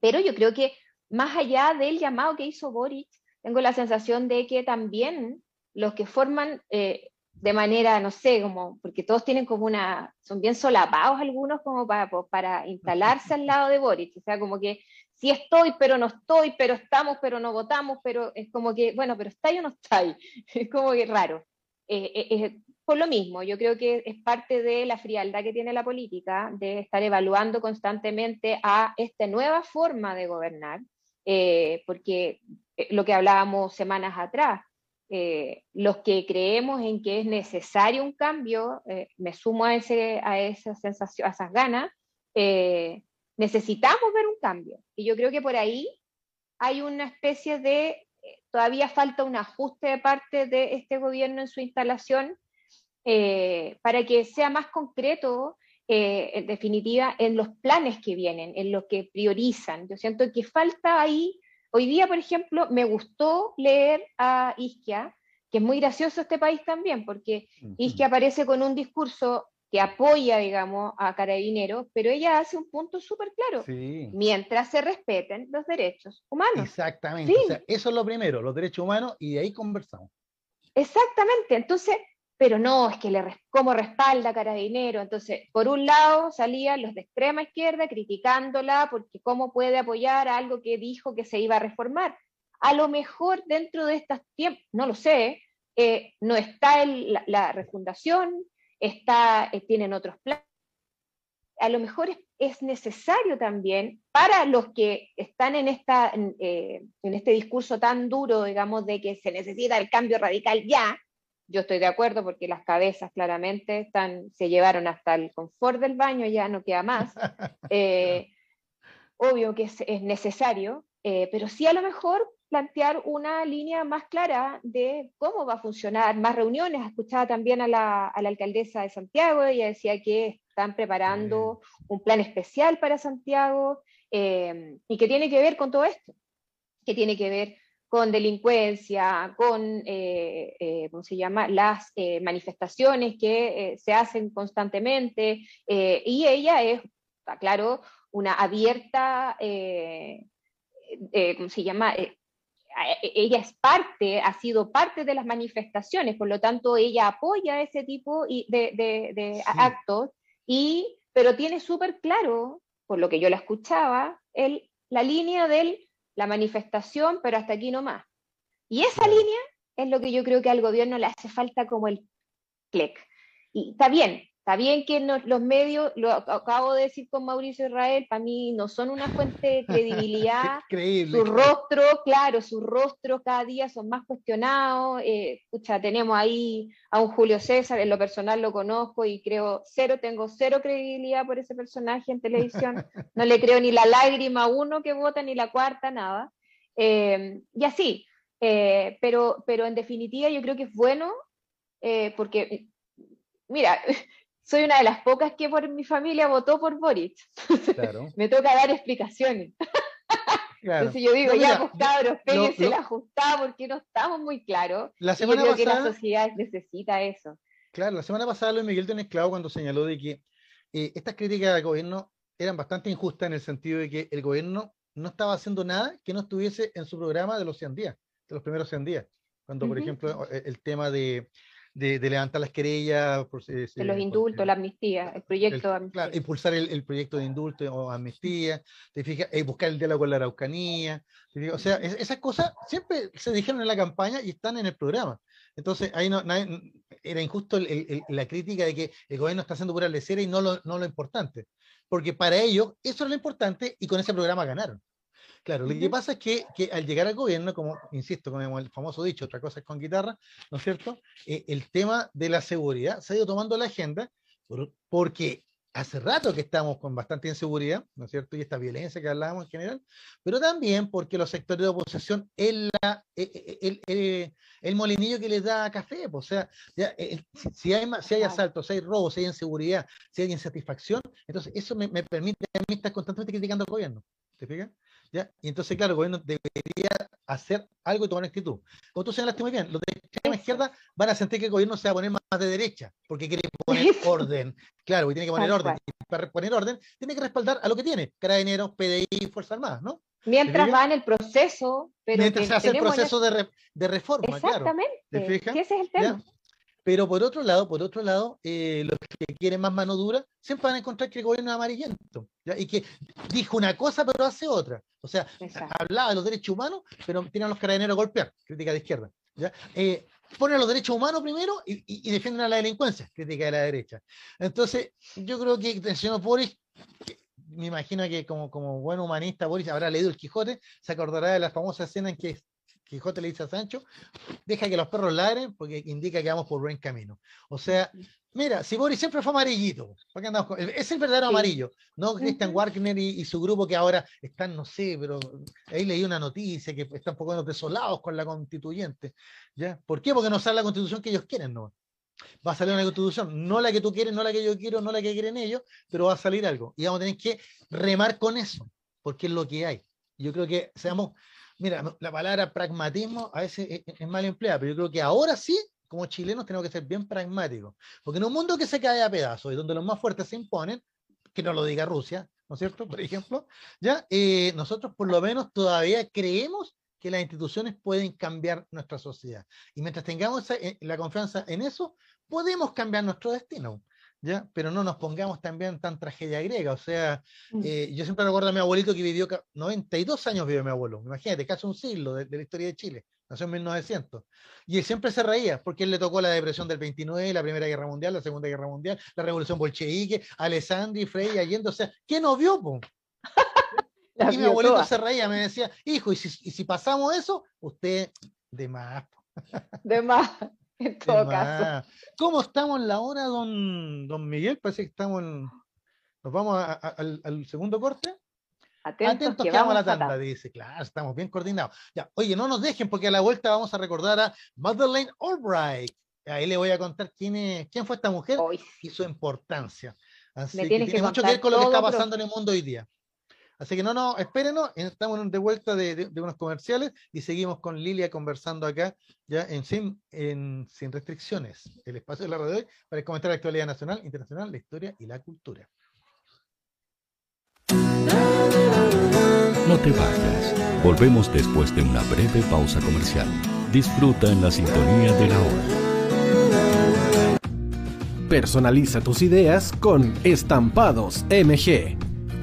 Pero yo creo que más allá del llamado que hizo Boric, tengo la sensación de que también los que forman eh, de manera, no sé, como, porque todos tienen como una, son bien solapados algunos como para, para instalarse al lado de Boric, o sea, como que sí estoy, pero no estoy, pero estamos, pero no votamos, pero es como que, bueno, pero está o no está ahí, es como que raro. Eh, eh, por lo mismo, yo creo que es parte de la frialdad que tiene la política, de estar evaluando constantemente a esta nueva forma de gobernar, eh, porque eh, lo que hablábamos semanas atrás, eh, los que creemos en que es necesario un cambio, me sumo a, ese, a esa sensación, a esas ganas, necesitamos ver un cambio. Y yo creo que por ahí hay una especie de, todavía falta un ajuste de parte de este gobierno en su instalación para que sea más concreto, eh, en definitiva, en los planes que vienen, en lo que priorizan. Yo siento que falta ahí, hoy día, por ejemplo, me gustó leer a Isquia, que es muy gracioso este país también, porque Isquia aparece con un discurso que apoya, digamos, a Carabineros, pero ella hace un punto súper claro, mientras se respeten los derechos humanos. Exactamente, eso es lo primero, los derechos humanos, y de ahí conversamos. Exactamente, entonces pero no, es que le, como respalda Carabinero. Entonces, por un lado salían los de extrema izquierda criticándola porque cómo puede apoyar algo que dijo que se iba a reformar. A lo mejor dentro de estos tiempos, no lo sé, eh, no está la, refundación, está, eh, tienen otros planes. A lo mejor es, necesario también para los que están en, esta, eh, en este discurso tan duro, digamos, de que se necesita el cambio radical ya, yo estoy de acuerdo porque las cabezas claramente están, se llevaron hasta el confort del baño, ya no queda más. Eh, obvio que es, necesario, eh, pero sí a lo mejor plantear una línea más clara de cómo va a funcionar, más reuniones. Escuchaba también a la, alcaldesa de Santiago, ella decía que están preparando un plan especial para Santiago eh, y que tiene que ver con todo esto, que tiene que ver con delincuencia, con, eh, eh, ¿cómo se llama?, las eh, manifestaciones que se hacen constantemente, y ella es, está claro, una abierta, ¿cómo se llama?, ella es parte, ha sido parte de las manifestaciones, por lo tanto ella apoya ese tipo de, actos, y, pero tiene súper claro, por lo que yo la escuchaba, el, la línea del la manifestación, pero hasta aquí no más. Y esa línea es lo que yo creo que al gobierno le hace falta como el clic. Y está bien, está bien que los medios, lo acabo de decir con Mauricio Israel, para mí no son una fuente de credibilidad. Su rostro, claro, sus rostros cada día son más cuestionados. Eh, escucha, tenemos ahí a un Julio César, en lo personal lo conozco y creo cero, tengo cero credibilidad por ese personaje en televisión. No le creo ni la lágrima a uno que vota, ni la cuarta, nada. Eh, y así. Eh, pero, pero en definitiva yo creo que es bueno porque mira, soy una de las pocas que por mi familia votó por Boric. me toca dar explicaciones. Entonces yo digo, ya, pues cabros, péguense la ajustada porque no estamos muy claros. La semana yo creo que la sociedad necesita eso. Claro, la semana pasada Luis Miguel tenía claro cuando señaló de que eh, estas críticas al gobierno eran bastante injustas en el sentido de que el gobierno no estaba haciendo nada que no estuviese en su programa de los 100 días, de los primeros 100 días. Cuando, por ejemplo, el tema de de, levantar las querellas. Por, de los indultos, la amnistía, el proyecto de amnistía. Claro, impulsar el, proyecto de indulto o amnistía, te fijas, eh, buscar el diálogo con la Araucanía. O sea, esas cosas siempre se dijeron en la campaña y están en el programa. Entonces, ahí no, era injusto la crítica de que el gobierno está haciendo pura lecera y no lo, no lo importante. Porque para ellos eso es lo importante y con ese programa ganaron. Claro, lo que pasa es que, que, al llegar al gobierno, como insisto, como el famoso dicho, otra cosa es con guitarra, ¿no es cierto? Eh, el tema de la seguridad se ha ido tomando la agenda porque hace rato que estamos con bastante inseguridad, ¿no es cierto? Y esta violencia que hablábamos en general, pero también porque los sectores de oposición es la, e, e, el, el, molinillo que les da café, pues, o sea, si, hay, si hay asaltos, si hay robos, si hay inseguridad, si hay insatisfacción, entonces eso me, me permite a mí estar constantemente criticando al gobierno, ¿te fijas? Y entonces, claro, el gobierno debería hacer algo y tomar actitud. Como tú señalaste muy bien, los de extrema izquierda van a sentir que el gobierno se va a poner más de derecha, porque quiere poner orden. Claro, y tiene que poner orden. Y para poner orden, tiene que respaldar a lo que tiene, Carabineros, PDI, Fuerzas Armadas, ¿no? Mientras va en el proceso, pero Mientras se hace el proceso de, de, reforma, Exactamente. claro. Ese es el tema. Pero por otro lado, por otro lado, eh, los que quieren más mano dura siempre van a encontrar que el gobierno es amarillento y que dijo una cosa pero hace otra. O sea, hablaba de los derechos humanos, pero tienen a los carabineros a golpear, crítica de izquierda. ¿ya? Eh, ponen los derechos humanos primero y, defienden a la delincuencia, crítica de la derecha. Entonces, yo creo que el señor Boris, me imagino que como, como buen humanista, Boris habrá leído el Quijote, se acordará de la famosa escena en que Quijote le dice a Sancho, deja que los perros ladren porque indica que vamos por buen camino. O sea, mira, si Boris siempre fue amarillito, es el verdadero amarillo, no Christian Wagner y, su grupo que ahora están, no sé, pero ahí leí una noticia que están un poco desolados con la constituyente. ¿ya? ¿Por qué? Porque no sale la constitución que ellos quieren, ¿no? Va a salir una constitución, no la que tú quieres, no la que yo quiero, no la que quieren ellos, pero va a salir algo. Y vamos a tener que remar con eso, porque es lo que hay. Yo creo que seamos, mira, la palabra pragmatismo a veces es, mal empleada, pero yo creo que ahora sí, como chilenos, tenemos que ser bien pragmáticos. Porque en un mundo que se cae a pedazos y donde los más fuertes se imponen, que no lo diga Rusia, ¿no es cierto? Por ejemplo, ya eh, nosotros por lo menos todavía creemos que las instituciones pueden cambiar nuestra sociedad. Y mientras tengamos eh, la confianza en eso, podemos cambiar nuestro destino. ¿Ya? Pero no nos pongamos también tan tragedia griega. O sea, mm. eh, yo siempre recuerdo a mi abuelito que vivió 92 años vivió mi abuelo. Imagínate, casi un siglo de, la historia de Chile. Nació en 1900. Y él siempre se reía porque él le tocó la depresión del 29, la Primera Guerra Mundial, la Segunda Guerra Mundial, la Revolución Bolchevique, Alessandri, Frey, Allende. O sea, ¿qué no vio? y mi abuelito se reía, me decía, hijo, ¿y si, y si pasamos eso? Usted, de más. De más. En todo caso. ¿Cómo estamos en la hora, don, don Miguel? Parece que estamos en... ¿Nos vamos al, segundo corte? Atentos, que, vamos a la tanda, dice. Claro, estamos bien coordinados. Ya, oye, no nos dejen porque a la vuelta vamos a recordar a Madeleine Albright. Ahí le voy a contar quién, es, quién fue esta mujer y su importancia. Así que tiene mucho que ver con lo que está pasando en el mundo hoy día. Así que no, no, espérenos, estamos de vuelta de, unos comerciales y seguimos con Lilia conversando acá, ya en sin, en, sin restricciones, el espacio de la radio de hoy, para comentar la actualidad nacional, internacional, la historia y la cultura. No te vayas, volvemos después de una breve pausa comercial. Disfruta en la sintonía de la hora. Personaliza tus ideas con Estampados MG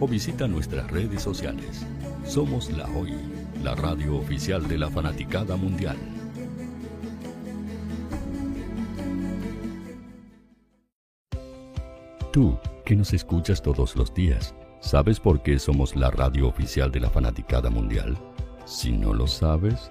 o visita nuestras redes sociales. Somos La Hoy, la radio oficial de la fanaticada mundial. Tú que nos escuchas todos los días. ¿Sabes por qué somos la radio oficial de la fanaticada mundial? Si no lo sabes,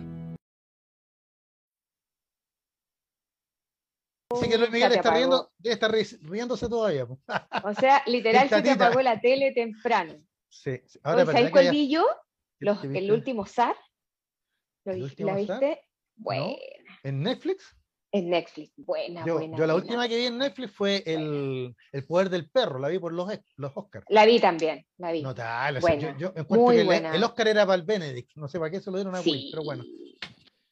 Así que Luis Miguel está riendo, debe estar riéndose todavía. O sea, literal se te apagó la tele temprano. Sí, sí. Ahora, ¿Sabes cuál vi yo? Los, el último SAR. ¿Lo viste? ¿La viste? Bueno. ¿En Netflix? En Netflix, buena, yo, buena. Yo la buena. última que vi en Netflix fue el, el, poder del perro, la vi por los, los Oscars. La vi también, la vi. Notable, buena, yo, yo encuentro que el, el, Oscar era para el Benedict, no sé para qué se lo dieron a sí. Will, pero bueno.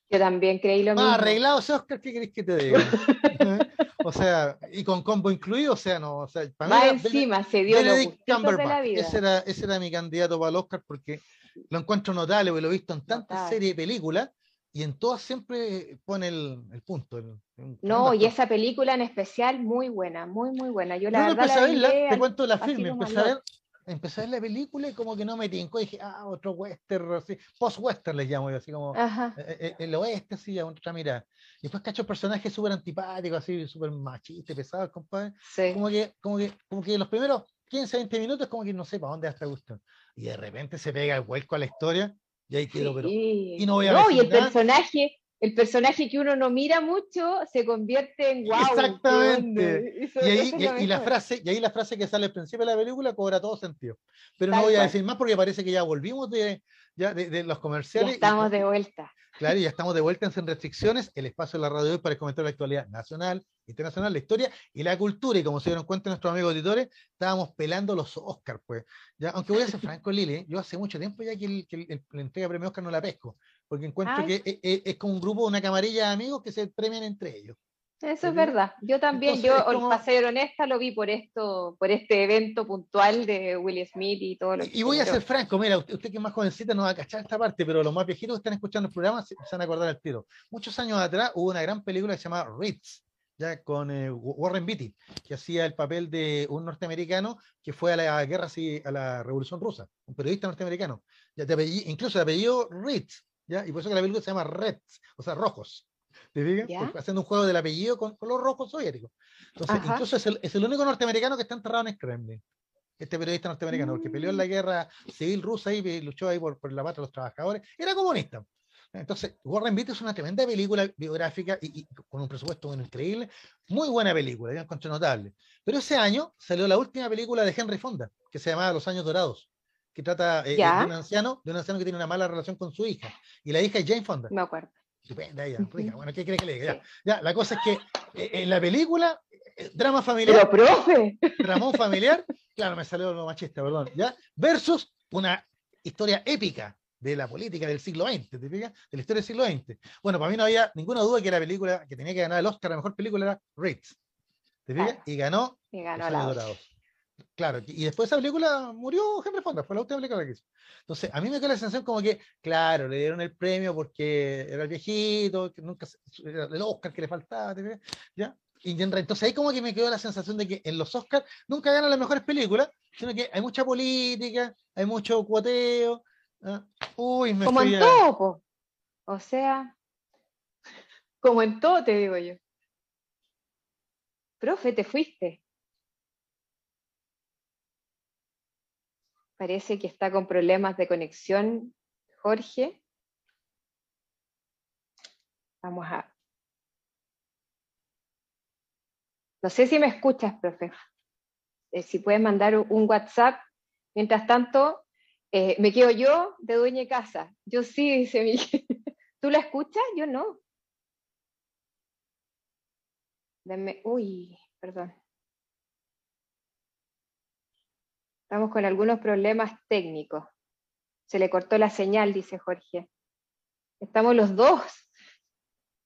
Yo también creí lo mismo. arreglado ese Oscar, ¿qué querés que te diga? o sea, y con combo incluido, o sea, no, o sea, para Más mí encima se dio Benedict los de la vida. Ese era, ese era mi candidato para el Oscar porque lo encuentro notable, porque lo he visto en tantas Notable. series y películas y en todas siempre pone el, el punto. El, el, no, y esa película en especial, muy buena, muy, muy buena. Yo la Yo verdad empecé la a verla, te cuento la como empecé a ver, empecé a ver la película y como que no me tincó, y dije, ah, otro western, así, post-western les llamo yo, así como Ajá. eh, eh, el oeste, así, a otra mirada. Y después cacho personajes súper antipáticos, así, súper machistas, pesados, compadre. Sí. Como que, como que, como que los primeros 15, 20 minutos, como que no sé para dónde va esta cuestión. Y de repente se pega el vuelco a la historia, y ahí pero. Sí. Y no voy a No, y el nada. personaje, el personaje que uno no mira mucho se convierte en wow. Exactamente. Y, ahí, y, y la frase, y ahí la frase que sale al principio de la película cobra todo sentido. Pero Tal no voy a cual. decir más porque parece que ya volvimos de, ya de, de los Ya comerciales. y- estamos de vuelta. Claro, y ya estamos de vuelta en Sin Restricciones, el espacio de la radio hoy para comentar la actualidad nacional, internacional, la historia y la cultura. Y como se dieron cuenta nuestros amigos auditores, estábamos pelando los Oscars, pues. Ya, aunque voy a ser franco, Lili, yo hace mucho tiempo ya que, el, que el- el- la entrega de premio Oscar no la pesco, porque encuentro Ay. que es, es- es como un grupo, una camarilla de amigos que se premian entre ellos. Eso es verdad. Yo también, Entonces, yo, como- para ser honesta, lo vi por esto, por este evento puntual de Will Smith y todo lo que Y voy a ser franco, mira, usted, usted que es más jovencita no va a cachar esta parte, pero los más viejitos que están escuchando el programa se, se van a acordar al tiro. Muchos años atrás hubo una gran película que se llama Ritz, ya con eh, Warren Beatty, que hacía el papel de un norteamericano que fue a la guerra, a la revolución rusa, un periodista norteamericano, ya de apellido- incluso de apellido Ritz, ya, y por eso que la película se llama Reds, o sea, rojos. ¿Te. Porque Haciendo un juego del apellido con, con los rojos soviéticos. Entonces, Ajá. incluso es el, es el único norteamericano que está enterrado en el Kremlin este periodista norteamericano, porque peleó en la guerra civil rusa y luchó ahí por, por la patria de los trabajadores, era comunista. Entonces, Warren Beatty es una tremenda película biográfica y, y con un presupuesto increíble, muy buena película, yo encontré notable. Pero ese año salió la última película de Henry Fonda, que se llamaba Los Años Dorados, que trata de un anciano, de un anciano que tiene una mala relación con su hija. Y la hija es Jane Fonda. Me acuerdo. Estupenda ella, Bueno, ¿qué quiere que le diga? Ya, la cosa es que en la película, drama familiar. Pero, profe. Drama familiar, claro, me salió lo machista, perdón. ¿ya? Versus una historia épica de la política del siglo XX, ¿te fijas? De la historia del siglo XX. Bueno, para mí no había ninguna duda que la película que tenía que ganar el Oscar, la mejor película era Ritz. ¿Te fijas? Y ganó, y ganó Los Dorados. Claro, y después de esa película murió Henry Fonda, fue la última película que hizo. Entonces, a mí me quedó la sensación como que, claro, le dieron el premio porque era el viejito, que nunca, era el Oscar que le faltaba. ¿Ya? Y entonces ahí como que me quedó la sensación de que en los Oscars nunca ganan las mejores películas, sino que hay mucha política, hay mucho cuoteo, Ah, uy, me como en todo, o sea, como en todo te digo yo. Profe, te fuiste. Parece que está con problemas de conexión, Jorge. Vamos a... No sé si me escuchas, profe. Eh, si puedes mandar un WhatsApp. Mientras tanto, eh, me quedo yo de dueña de casa. Yo sí, dice Miguel. ¿Tú la escuchas? Yo no. Deme, uy, perdón. Estamos con algunos problemas técnicos. Se le cortó la señal, dice Jorge. Estamos los dos.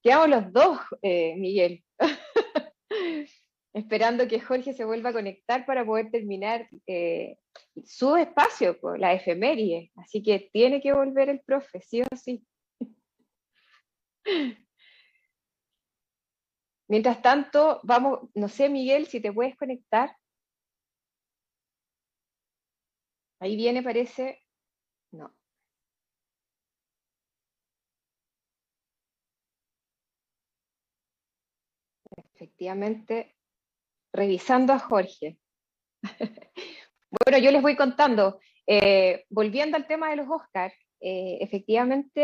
Quedamos los dos, eh, Miguel. esperando que Jorge se vuelva a conectar para poder terminar eh, su espacio, la efeméride. Así que tiene que volver el profe, sí o sí. Mientras tanto, vamos, no sé, Miguel, si te puedes conectar. Ahí viene, parece. No. Efectivamente, revisando a Jorge. bueno, yo les voy contando. Eh, volviendo al tema de los Oscars, eh, efectivamente,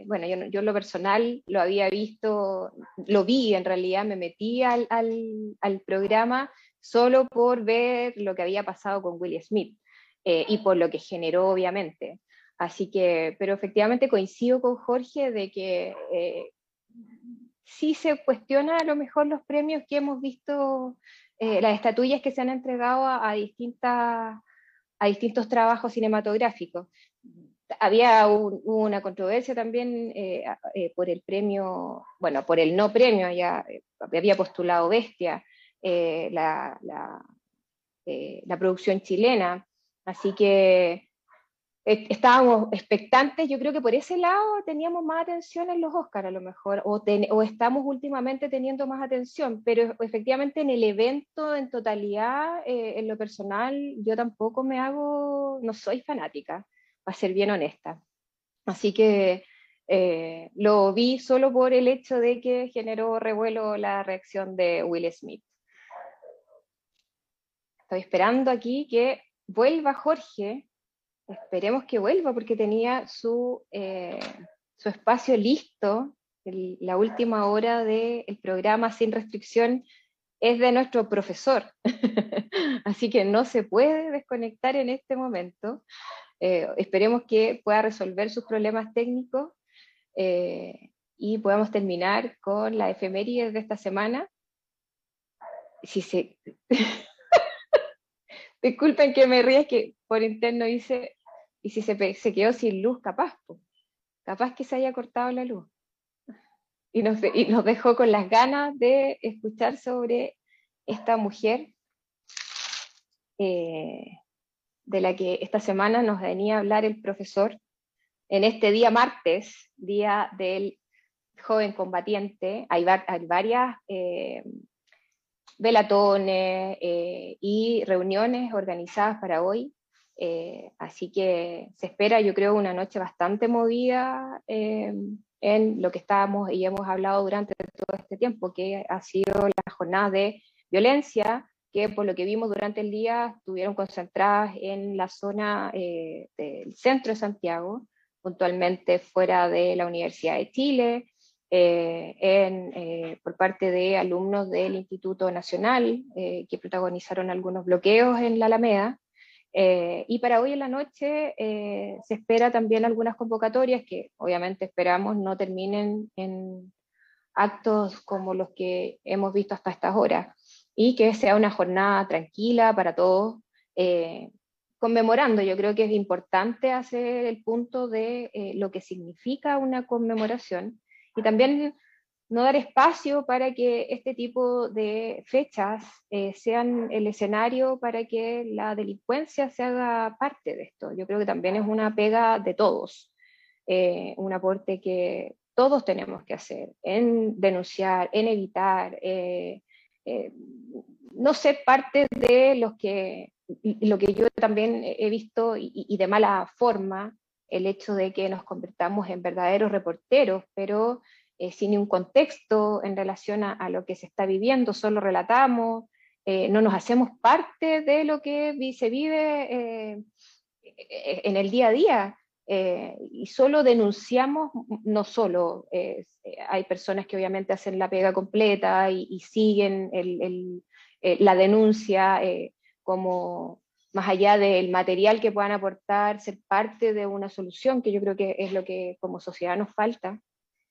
eh, bueno, yo, yo lo personal lo había visto, lo vi en realidad, me metí al, al, programa solo por ver lo que había pasado con Will Smith y por lo que generó, obviamente. Así que, pero efectivamente coincido con Jorge de que sí se cuestiona a lo mejor los premios que hemos visto, eh, las estatuillas que se han entregado a, distintas, a distintos trabajos cinematográficos. Había una controversia también eh, eh, por el premio, bueno, por el no premio, ya había postulado Bestia, la, la producción chilena, así que estábamos expectantes, yo creo que por ese lado teníamos más atención en los Oscars a lo mejor, o, o, estamos últimamente teniendo más atención, pero efectivamente en el evento en totalidad, eh, en lo personal, yo tampoco me hago, no soy fanática, para ser bien honesta. Así que eh, lo vi solo por el hecho de que generó revuelo la reacción de Will Smith. Estoy esperando aquí que vuelva Jorge Esperemos que vuelva porque tenía su, eh, su espacio listo. la última hora del programa sin restricción es de nuestro profesor, así que no se puede desconectar en este momento. Eh, esperemos que pueda resolver sus problemas técnicos eh, y podamos terminar con la efeméride de esta semana. Si se... Disculpen que me ríes que por interno dice y si se, se quedó sin luz, capaz, capaz que se haya cortado la luz. Y nos, dejó con las ganas de escuchar sobre esta mujer eh, de la que esta semana nos venía a hablar el profesor en este día martes, día del joven combatiente. Hay, hay varias eh, velatones eh, y reuniones organizadas para hoy. Eh, así que se espera, yo creo, una noche bastante movida eh, en lo que estábamos y hemos hablado durante todo este tiempo, que ha sido la jornada de violencia, que por lo que vimos durante el día estuvieron concentradas en la zona eh, del centro de Santiago, puntualmente fuera de la Universidad de Chile, en, por parte de alumnos del Instituto Nacional que protagonizaron algunos bloqueos en la Alameda, Eh, y para hoy en la noche eh, se espera también algunas convocatorias que obviamente esperamos no terminen en actos como los que hemos visto hasta estas horas y que sea una jornada tranquila para todos, eh, conmemorando. Yo creo que es importante hacer el punto de lo que significa una conmemoración y también no dar espacio para que este tipo de fechas eh, sean el escenario para que la delincuencia se haga parte de esto. Yo creo que también es una pega de todos, eh, un aporte que todos tenemos que hacer en denunciar, en evitar, eh, no ser parte de los que, lo que yo también he visto y de mala forma, el hecho de que nos convertamos en verdaderos reporteros, pero eh, sin un contexto en relación a, lo que se está viviendo, solo relatamos, eh, no nos hacemos parte de lo que se vive eh, en el día a día. y solo denunciamos, no solo, hay personas que obviamente hacen la pega completa y, siguen la denuncia como más allá del material que puedan aportar, ser parte de una solución, que yo creo que es lo que como sociedad nos falta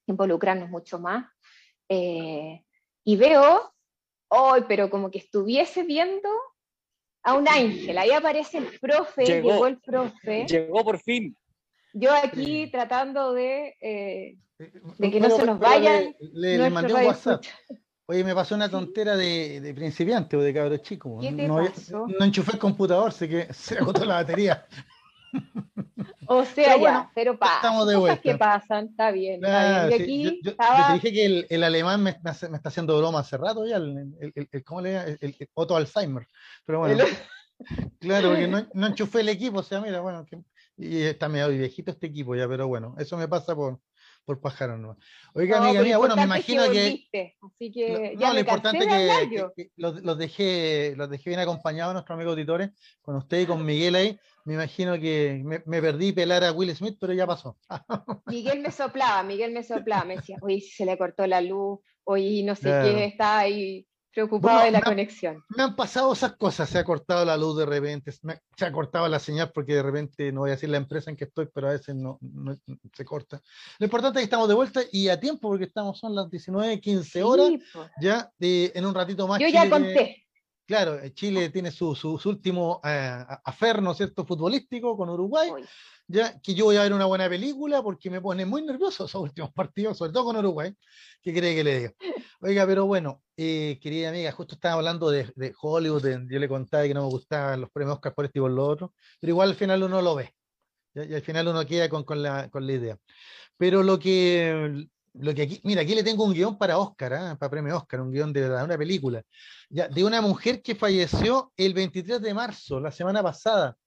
involucrarnos mucho más. Eh, y veo hoy, pero como que estuviese viendo a un ángel. Ahí aparece el profe, llegó, el profe. Llegó por fin. Yo aquí tratando de, eh, de que no se nos vayan. Le, mandé un WhatsApp. Oye, me pasó una tontera de, de principiante o de cabro chico. no, no, enchufé el computador, sé que se agotó la batería. O sea, ya, pero pasa. Estamos de vuelta. Cosas que pasan, está bien. aquí yo, te dije que el, el alemán me, me, está haciendo broma hace rato ya, el, el, ¿cómo le el, el, Otto Alzheimer. Pero bueno, claro, porque no, no, enchufé el equipo, o sea, mira, bueno, que, y está medio viejito este equipo ya, pero bueno, eso me pasa por, por pájaro no. Oiga, amiga mía, bueno, me imagino que. así que no, lo importante es que, los, los, dejé, los dejé bien acompañados, nuestros amigos auditores, con usted y con Miguel ahí. Me imagino que me, me, perdí pelar a Will Smith, pero ya pasó. Miguel me soplaba, Miguel me soplaba, me decía, oye, se le cortó la luz, oye, no sé qué, está ahí preocupado de la conexión. Me han pasado esas cosas, se ha cortado la luz de repente, se ha cortado la señal porque de repente, no voy a decir la empresa en que estoy, pero a veces no, se corta. Lo importante es que estamos de vuelta y a tiempo porque estamos, son las 19, 15 horas, ya de, en un ratito más. Yo ya conté. Claro, Chile tiene su, su, último eh, afer, ¿no es cierto?, futbolístico con Uruguay ya que yo voy a ver una buena película porque me pone muy nervioso esos últimos partidos, sobre todo con Uruguay. ¿Qué cree que le diga? Oiga, pero bueno, eh, querida amiga, justo estaba hablando de, de Hollywood, yo le contaba que no me gustaban los premios Oscar por este y por lo otro, pero igual al final uno lo ve. Y al final uno queda con, con, la, con la idea. Pero lo que, lo que aquí, mira, aquí le tengo un guion para Oscar, ¿eh? para premio Oscar, un guion de, una película, ya, de una mujer que falleció el 23 de marzo, la semana pasada,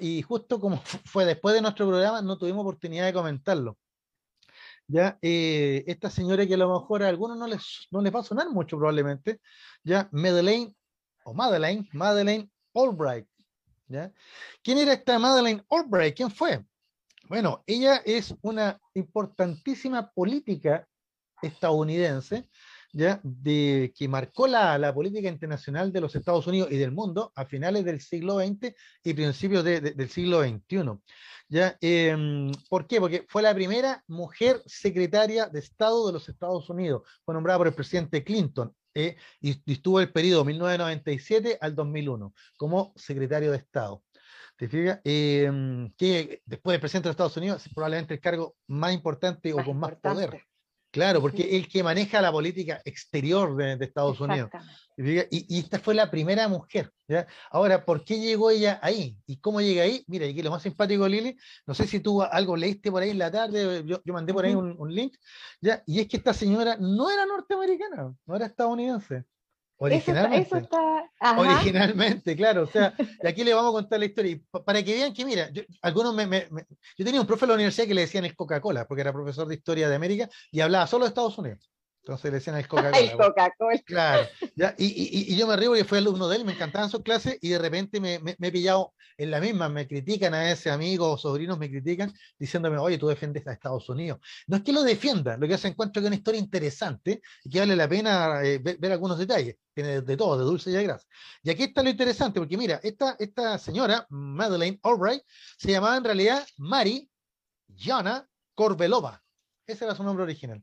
y justo como fue después de nuestro programa, no tuvimos oportunidad de comentarlo. ¿ya? Eh, esta señora que a lo mejor a algunos no les, no les va a sonar mucho probablemente, ¿ya? Madeleine, o Madeleine, Madeleine Albright. ¿ya? ¿Quién era esta Madeleine Albright? ¿Quién fue? Bueno, ella es una importantísima política estadounidense ¿ya? De, que marcó la, la, política internacional de los Estados Unidos y del mundo a finales del siglo XX y principios de, del siglo XXI. ¿ya? Eh, ¿Por qué? Porque fue la primera mujer secretaria de Estado de los Estados Unidos, fue nombrada por el presidente Clinton. Eh, y, y, estuvo el periodo 1997 al 2001 como secretario de Estado. ¿Te fijas? Eh, que después del presidente de Estados Unidos es probablemente el cargo más importante o con más poder. Claro, porque el que maneja la política exterior de, Estados Unidos. Y, esta fue la primera mujer. ¿ya? Ahora, ¿por qué llegó ella ahí? ¿Y cómo llega ahí? Mira, y aquí lo más simpático, Lili, no sé si tú algo leíste por ahí en la tarde, yo, mandé por ahí un, un, link, ¿ya? y es que esta señora no era norteamericana, no era estadounidense. Originalmente. Originalmente, claro. O sea, y aquí le vamos a contar la historia. para que vean que, mira, yo, algunos me, yo tenía un profe en la universidad que le decían es Coca-Cola, porque era profesor de historia de América y hablaba solo de Estados Unidos. Entonces le decían el Coca-Cola. el Coca-Cola. Claro. ¿ya? Y, y, y, yo me río porque fui alumno de él, me encantaban sus clases y de repente me, me, me, he pillado en la misma, me critican a ese amigo o sobrinos, me critican diciéndome, oye, tú defiendes a Estados Unidos. No es que lo defienda, lo que hace encuentro que es una historia interesante y que vale la pena eh, ver, ver, algunos detalles. Tiene de, todo, de dulce y de grasa. Y aquí está lo interesante, porque mira, esta, esta señora, Madeleine Albright, se llamaba en realidad Mari Jana Korbelova. Ese era su nombre original.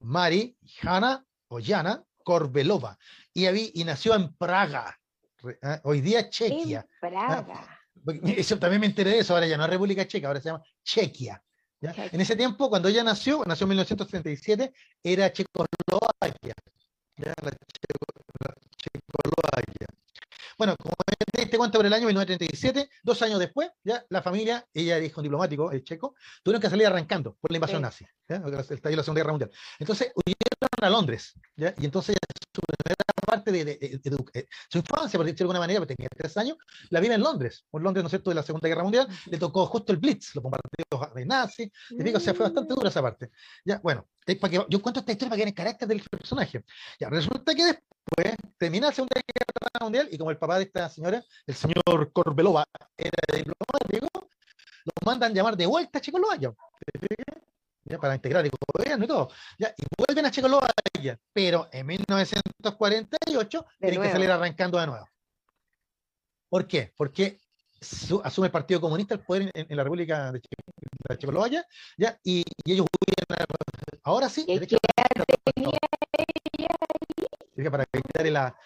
Mari Jana o Jana Korbelova. Y, había, y nació en Praga, ¿eh? hoy día Chequia. En Praga. ¿eh? Eso también me enteré de eso, ahora ya no es República Checa, ahora se llama Chequia. ¿ya? En ese tiempo, cuando ella nació, nació en 1937, era Checoslovaquia. ¿ya? La, Checo, la Checoslovaquia. Bueno, como te diste cuenta por el año 1937, dos años después, ya la familia, ella dijo un diplomático, el checo, tuvieron que salir arrancando por la invasión sí. nazi, ¿ya? el estallido de la Segunda Guerra Mundial. Entonces huyeron a Londres, ¿ya? y entonces su primera parte de, de, de, de, su infancia, por decirlo de alguna manera, porque tenía tres años, la vive en Londres, por Londres, ¿no es cierto?, de la Segunda Guerra Mundial, le tocó justo el Blitz, los bombardeos de nazis, uh -huh. o sea, fue bastante dura esa parte. Ya, bueno, es para que, yo cuento esta historia para que vean el carácter del personaje. Ya, resulta que después termina la Segunda Guerra Mundial y como el papá de esta señora, el señor Corbelova, era diplomático, lo mandan llamar de vuelta a Checoslovaquia. ¿Ya? Para integrar el gobierno y todo. ¿ya? Y vuelven a Checoslovaquia, pero en 1948 de tienen que salir arrancando de nuevo. ¿Por qué? Porque su, asume el Partido Comunista el poder en, en la República de, de Checoslovaquia, ¿ya? Y, y ellos huyen a, ahora sí, ¿Y derecho tenía ella para evitar la,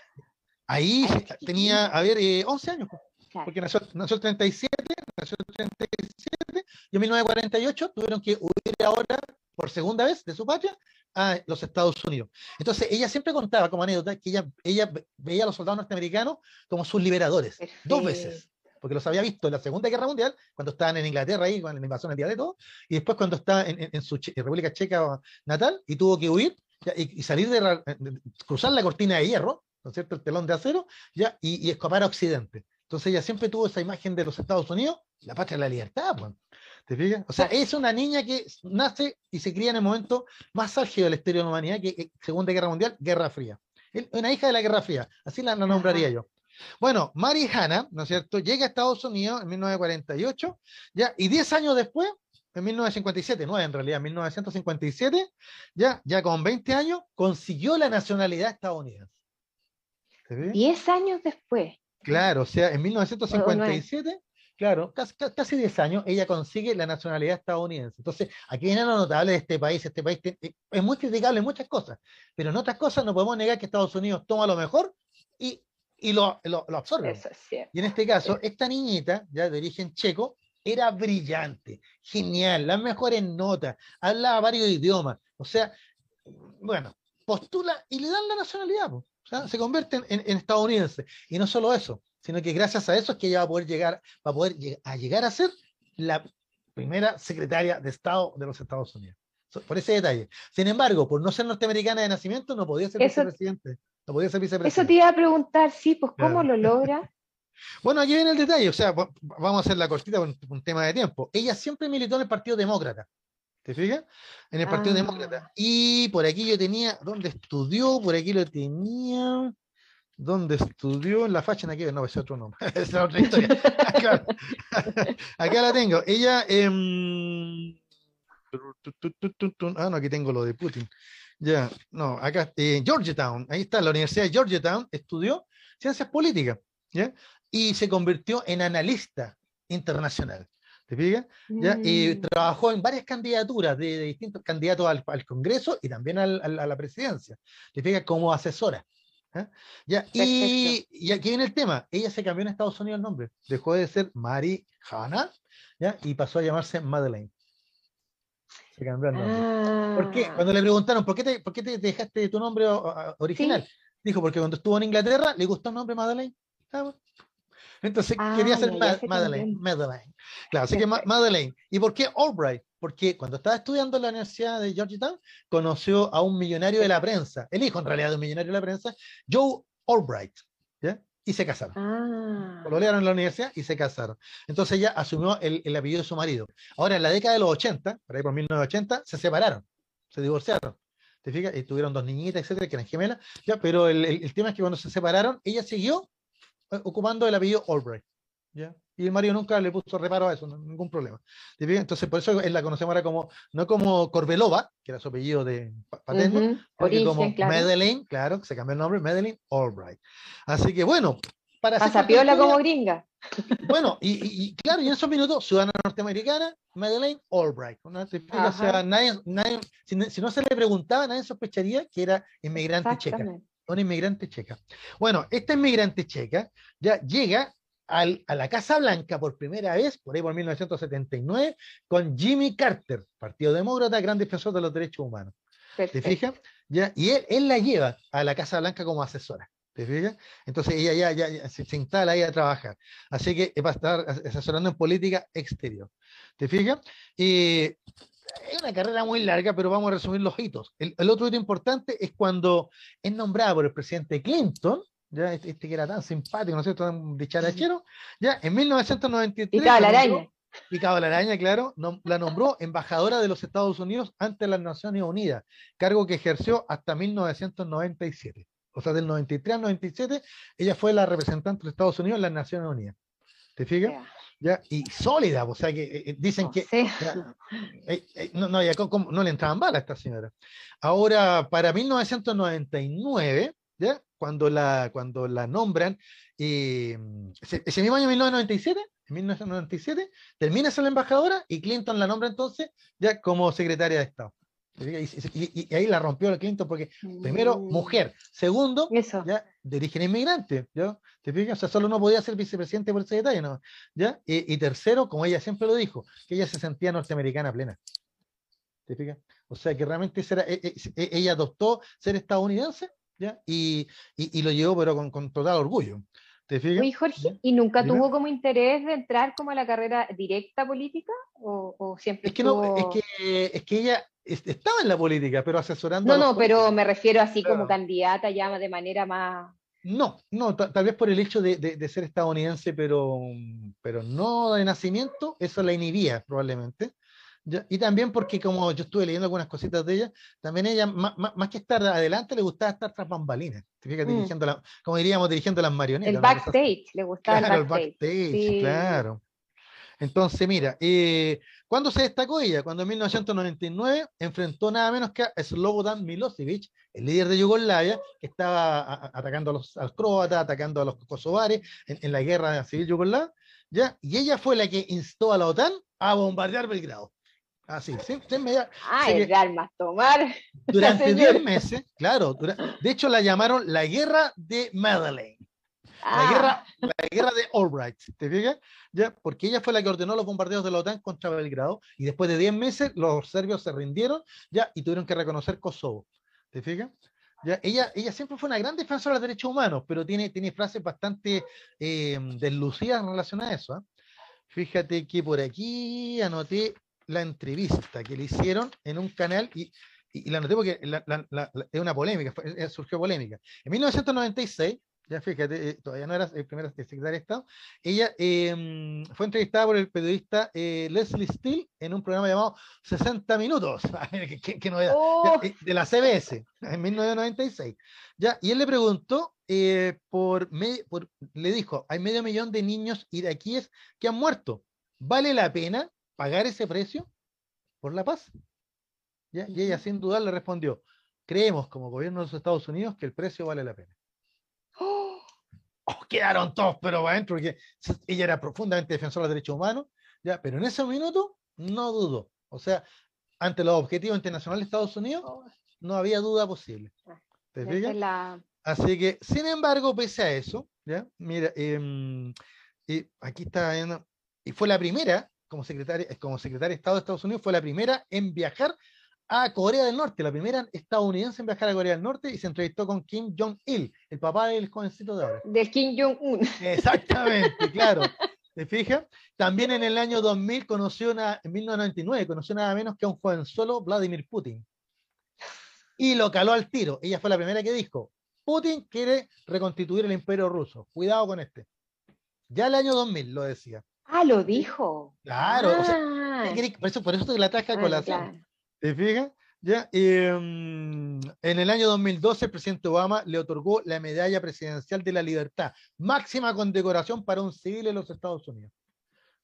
Ahí tenía, a ver, eh, 11 años, claro. porque nació, nació, el 37, nació el 37, y en 1948 tuvieron que huir ahora por segunda vez de su patria a los Estados Unidos. Entonces, ella siempre contaba como anécdota que ella, ella veía a los soldados norteamericanos como sus liberadores, Perfecto. dos veces porque los había visto en la Segunda Guerra Mundial, cuando estaban en Inglaterra ahí, con la invasión del día de todo, y después cuando está en, en, en su en República Checa natal y tuvo que huir ya, y, y, salir de, de, cruzar la cortina de hierro, ¿no es cierto?, el telón de acero, ya, y, y, escapar a Occidente. Entonces ella siempre tuvo esa imagen de los Estados Unidos, la patria de la libertad, pues. ¿Te fijas? O sea, es una niña que nace y se cría en el momento más álgido de la historia de la humanidad, que es Segunda Guerra Mundial, Guerra Fría. Una hija de la Guerra Fría, así la, la nombraría yo. Bueno, Mary Hanna, ¿no es cierto?, llega a Estados Unidos en 1948, ya, y 10 años después, en 1957, no, en realidad, en 1957, ya, ya con 20 años, consiguió la nacionalidad estadounidense. 10 años después. Claro, o sea, en 1957, claro, casi, casi 10 años, ella consigue la nacionalidad estadounidense. Entonces, aquí viene lo notable de este país. Este país es muy criticable en muchas cosas, pero en otras cosas no podemos negar que Estados Unidos toma lo mejor y y lo, lo, lo absorbe. Eso es cierto. Y en este caso, esta niñita, ya de origen checo, era brillante, genial, las mejores notas, hablaba varios idiomas, o sea, bueno, postula y le dan la nacionalidad, sea, se convierte en, en, en, estadounidense. Y no solo eso, sino que gracias a eso es que ella va a poder llegar, va a poder lleg a llegar a ser la primera secretaria de Estado de los Estados Unidos. Por ese detalle. Sin embargo, por no ser norteamericana de nacimiento, no podía ser eso, vicepresidente. No podía ser vicepresidente. Eso te iba a preguntar, sí, pues ¿cómo claro. lo logra? Bueno, aquí viene el detalle, o sea, vamos a hacer la cortita con un tema de tiempo. Ella siempre militó en el Partido Demócrata, ¿te fijas? En el Partido ah. Demócrata. Y por aquí yo tenía, ¿dónde estudió? Por aquí lo tenía. ¿Dónde estudió? En la facha, aquí, no, ese otro nombre. Esa es otra historia. Acá, acá la tengo. Ella, eh, ah, no, aquí tengo lo de Putin. Ya, no, acá, eh, Georgetown, ahí está, la Universidad de Georgetown, estudió ciencias políticas, ¿ya? Y se convirtió en analista internacional. ¿Te fijas? ¿Ya? Mm. Y trabajó en varias candidaturas de, de distintos candidatos al, al, Congreso y también al, al, a la presidencia. ¿Te fijas? Como asesora. ¿eh? ¿Ya? Y, y, aquí viene el tema. Ella se cambió en Estados Unidos el nombre. Dejó de ser Mary Hanna ¿ya? y pasó a llamarse Madeleine. Se cambió el nombre. Ah. ¿Por qué? Cuando le preguntaron, ¿por qué te, por qué te dejaste tu nombre original? Sí. Dijo, porque cuando estuvo en Inglaterra le gustó el nombre Madeleine. Ah, entonces ah, quería ser Ma Madeleine, Madeleine. Claro, así que Ma Madeleine. ¿Y por qué Albright? Porque cuando estaba estudiando en la Universidad de Georgetown, conoció a un millonario de la prensa, el hijo en realidad de un millonario de la prensa, Joe Albright. ¿ya? Y se casaron. Ah. Colorearon en la universidad y se casaron. Entonces ella asumió el, el, apellido de su marido. Ahora, en la década de los 80, por ahí por 1980, se separaron, se divorciaron. ¿te fijas? Y tuvieron dos niñitas, etcétera, que eran gemelas, ya, pero el, el, tema es que cuando se separaron, ella siguió ocupando el apellido Albright, ¿ya? Y el marido nunca le puso reparo a eso, ningún problema. Entonces, por eso la conocemos ahora como, no como Corbelova, que era su apellido de paterno, uh como claro. Madeleine, claro, que se cambió el nombre, Madeleine Albright. Así que bueno, para Pasapiola como gringa. Bueno, y, claro, y en esos minutos, ciudadana norteamericana, Madeleine Albright. O sea, nadie, nadie, si, no se le preguntaba, nadie sospecharía que era inmigrante checa. Una inmigrante checa. Bueno, esta inmigrante checa ya llega a la Casa Blanca por primera vez, por ahí por 1979, con Jimmy Carter, Partido Demócrata, gran defensor de los derechos humanos. ¿Te fijas? ¿Ya? Y él, él la lleva a la Casa Blanca como asesora. ¿Te fijas? Entonces ella ya, ya, se, instala ahí a trabajar. Así que va a estar asesorando en política exterior. ¿Te fijas? Y es una carrera muy larga, pero vamos a resumir los hitos. El, el, otro hito importante es cuando es nombrada por el presidente Clinton ya este, este, que era tan simpático, ¿no es cierto?, tan dicharachero, ya en 1993... Picado la araña. Picado la araña, claro, la nombró embajadora de los Estados Unidos ante las Naciones Unidas, cargo que ejerció hasta 1997. O sea, del 93 al 97, ella fue la representante de Estados Unidos en las Naciones Unidas. ¿Te fijas? ¿Ya? Y sólida, o sea que eh, dicen que eh, no, no, no, le entraban balas a esta señora. Ahora, para 1999, ¿ya? cuando la, cuando la nombran, y ese, mismo año 1997, en 1997, termina ser la embajadora y Clinton la nombra entonces ya como secretaria de Estado. Y, ahí la rompió la Clinton porque, primero, mm. mujer. Segundo, ya de origen inmigrante. ¿ya? ¿Te fijas? O sea, solo no podía ser vicepresidente por ese detalle. ¿no? ¿Ya? Y, tercero, como ella siempre lo dijo, que ella se sentía norteamericana plena. ¿Te fijas? O sea, que realmente e, e, e, ella adoptó ser estadounidense y, lo llevó, pero con, total orgullo. ¿Te fijas? ¿Y Jorge, ¿y nunca tuvo como interés de entrar como a la carrera directa política? ¿O, siempre es que, no, es que, es que ella estaba en la política, pero asesorando. No, no, pero me refiero así como candidata ya de manera más. No, no, tal vez por el hecho de, ser estadounidense, pero, pero no de nacimiento, eso la inhibía probablemente y también porque como yo estuve leyendo algunas cositas de ella, también ella, más, que estar adelante, le gustaba estar tras bambalinas. Mm. dirigiendo la, como diríamos, dirigiendo las marionetas. El backstage, le gustaba el backstage. claro. Entonces, mira, eh, ¿cuándo se destacó ella? Cuando en 1999 enfrentó nada menos que a Slobodan Milosevic, el líder de Yugoslavia, que estaba atacando a los, croatas, atacando a los kosovares en, la guerra civil yugoslava, ¿ya? Y ella fue la que instó a la OTAN a bombardear Belgrado. Así, sí, Ah, el de armas tomar. Durante 10 meses, claro. de hecho, la llamaron la guerra de Madeleine. La, ah. guerra, la guerra de Albright, ¿te fijas? Ya, porque ella fue la que ordenó los bombardeos de la OTAN contra Belgrado y después de 10 meses los serbios se rindieron ya y tuvieron que reconocer Kosovo. ¿Te fijas? Ya, ella, ella siempre fue una gran defensora de los derechos humanos, pero tiene, tiene frases bastante eh, deslucidas en relación a eso. ¿eh? Fíjate que por aquí anoté la entrevista que le hicieron en un canal y, y, la noté porque es una polémica, surgió polémica. En 1996, ya fíjate, eh, todavía no era el primer secretario de Estado, ella em, fue entrevistada por el periodista eh, Leslie Steele en un programa llamado 60 Minutos, ¿Qué, novedad, oh. eh, de la CBS, en 1996. Ya, y él le preguntó por, por, le dijo, hay medio millón de niños iraquíes que han muerto. ¿Vale la pena pagar ese precio por la paz. Y ella sin duda le respondió, creemos como gobierno de los Estados Unidos que el precio vale la pena. Quedaron todos pero adentro, porque ella era profundamente defensora de derechos humanos, ¿ya? pero en ese minuto no dudó. O sea, ante los objetivos internacionales de Estados Unidos, no había duda posible. Ah, Así que, sin embargo, pese a eso, ¿ya? Mira, em, y aquí está, y fue la primera como secretaria, como secretaria de Estado de Estados Unidos, fue la primera en viajar a Corea del Norte, la primera estadounidense en viajar a Corea del Norte y se entrevistó con Kim Jong-il, el papá del jovencito de ahora. Del Kim Jong-un. Exactamente, claro. ¿Te fijas? También en el año 2000 conoció, una, en 1999, conoció nada menos que a un joven solo, Vladimir Putin. Y lo caló al tiro. Ella fue la primera que dijo, Putin quiere reconstituir el imperio ruso. Cuidado con este. Ya el año 2000 lo decía. Ah, lo dijo. Claro, ah. por, eso, por eso te la traje a ah, colación. ¿Te fijas? Ya, em, en el año 2012 el presidente Obama le otorgó la Medalla Presidencial de la Libertad, máxima condecoración para un civil en los Estados Unidos.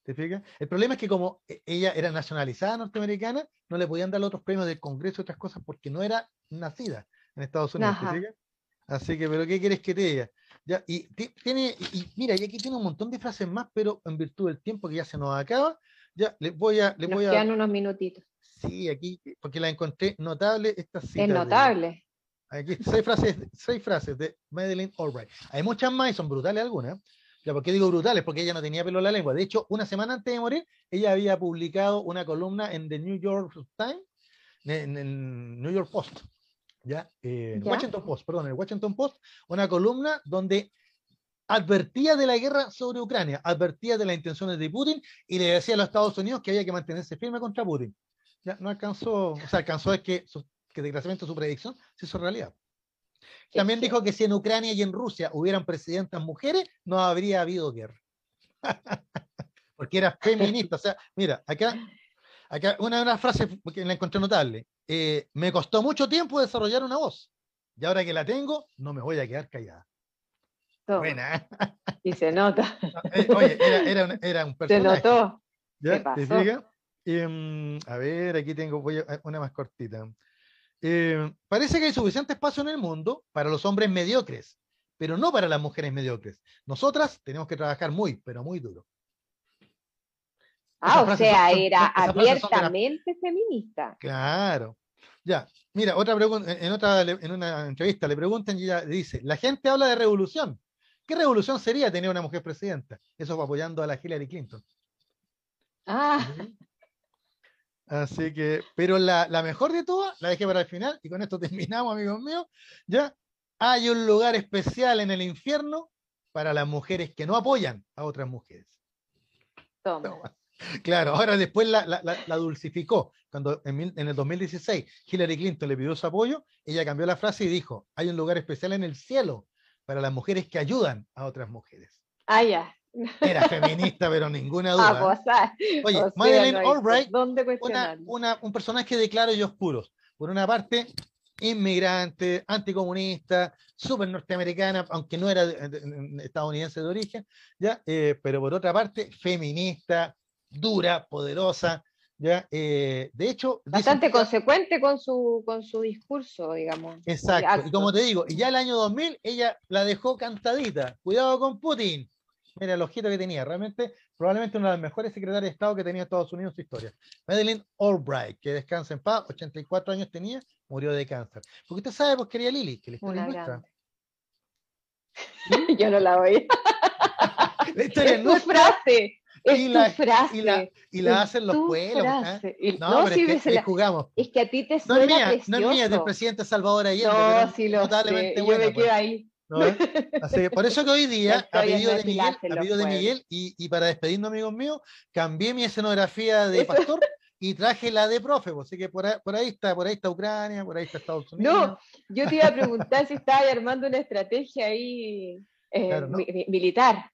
¿Te fijas? El problema es que como e, ella era nacionalizada norteamericana, no le podían dar otros premios del Congreso y otras cosas porque no era nacida en Estados Unidos. Así que, pero ¿qué quieres que te diga? Ya, y tiene, y, mira, y aquí tiene un montón de frases más, pero en virtud del tiempo que ya se nos acaba, ya les voy a. Les nos voy a, quedan unos minutitos. Sí, aquí, porque la encontré notable esta cita. Es notable. aquí seis frases, seis frases de Madeleine Albright. Hay muchas más y son brutales algunas. Ya, ¿por qué digo brutales? Porque ella no tenía pelo en la lengua. De hecho, una semana antes de morir, ella había publicado una columna en The New York Times, en el New York Post, ¿ya? Eh, Washington Post, perdón, el Washington Post, una columna donde advertía de la guerra sobre Ucrania, advertía de las intenciones de Putin y le decía a los Estados Unidos que había que mantenerse firme contra Putin ya no alcanzó, o sea, alcanzó es que, que desgraciadamente su predicción se hizo realidad. También dijo que si en Ucrania y en Rusia hubieran presidentas mujeres, no habría habido guerra. Porque era feminista. O sea, mira, acá, acá una, una frase que la encontré notable. Eh, me costó mucho tiempo desarrollar una voz. Y ahora que la tengo, no me voy a quedar callada. Buena. ¿eh? Y se nota. Eh, oye, era, era, un, era un personaje. Se notó. ¿Ya? ¿Te fijas? Em, a ver, aquí tengo una más cortita. Em, parece que hay suficiente espacio en el mundo para los hombres mediocres, pero no para las mujeres mediocres. Nosotras tenemos que trabajar muy, pero muy duro. Ah, o sea, era abiertamente feminista. Claro. Ya, mira, otra pregunta, en otra, en una entrevista le preguntan y ella dice, la gente habla de revolución. ¿Qué revolución sería tener una mujer presidenta? Eso va apoyando a la Hillary Clinton. Ah. Así que, pero la, mejor de todas, la dejé para el final, y con esto terminamos, amigos míos. Ya hay un lugar especial en el infierno para las mujeres que no apoyan a otras mujeres. Toma. Claro, ahora después la, dulcificó. Cuando en, en, el 2016 Hillary Clinton le pidió su apoyo, ella cambió la frase y dijo, hay un lugar especial en el cielo para las mujeres que ayudan a otras mujeres. Ah, ya. Era feminista, pero ninguna duda. Pues, ah, Oye, Madeleine Albright, un personaje de claros y oscuros. Por una parte, inmigrante, anticomunista, súper norteamericana, aunque no era estadounidense de origen, ¿ya? Eh, pero por otra parte, feminista, dura, poderosa, ¿ya? Eh, de hecho... Bastante consecuente con su, con su discurso, digamos. Exacto, y como te digo, y ya el año 2000 ella la dejó cantadita, cuidado con Putin, Mira el ojito que tenía, realmente, probablemente una de las mejores secretarias de Estado que tenía Estados Unidos en su historia. Madeleine Albright, que descansa en paz, 84 años tenía, murió de cáncer. Porque usted sabe, pues quería Lili, que la historia es nuestra. Yo no la oí. la historia es, nuestra. frase. Es y la, frase. Y la, y la hacen los pueblos. ¿eh? No, pero es que, jugamos. Es que a ti te suena no es mía, precioso. No es mía, es del presidente Salvador Allende. No, sí lo sé. Yo me quedo pues. ahí. por eso que hoy día, a pedido de Miguel, de Miguel y, para despedirnos, amigos míos, cambié mi escenografía de pastor y traje la de profe. Pues, así que por ahí, está, por ahí está Ucrania, por ahí está Estados Unidos. No, yo te iba a preguntar si estaba armando una estrategia ahí eh, militar.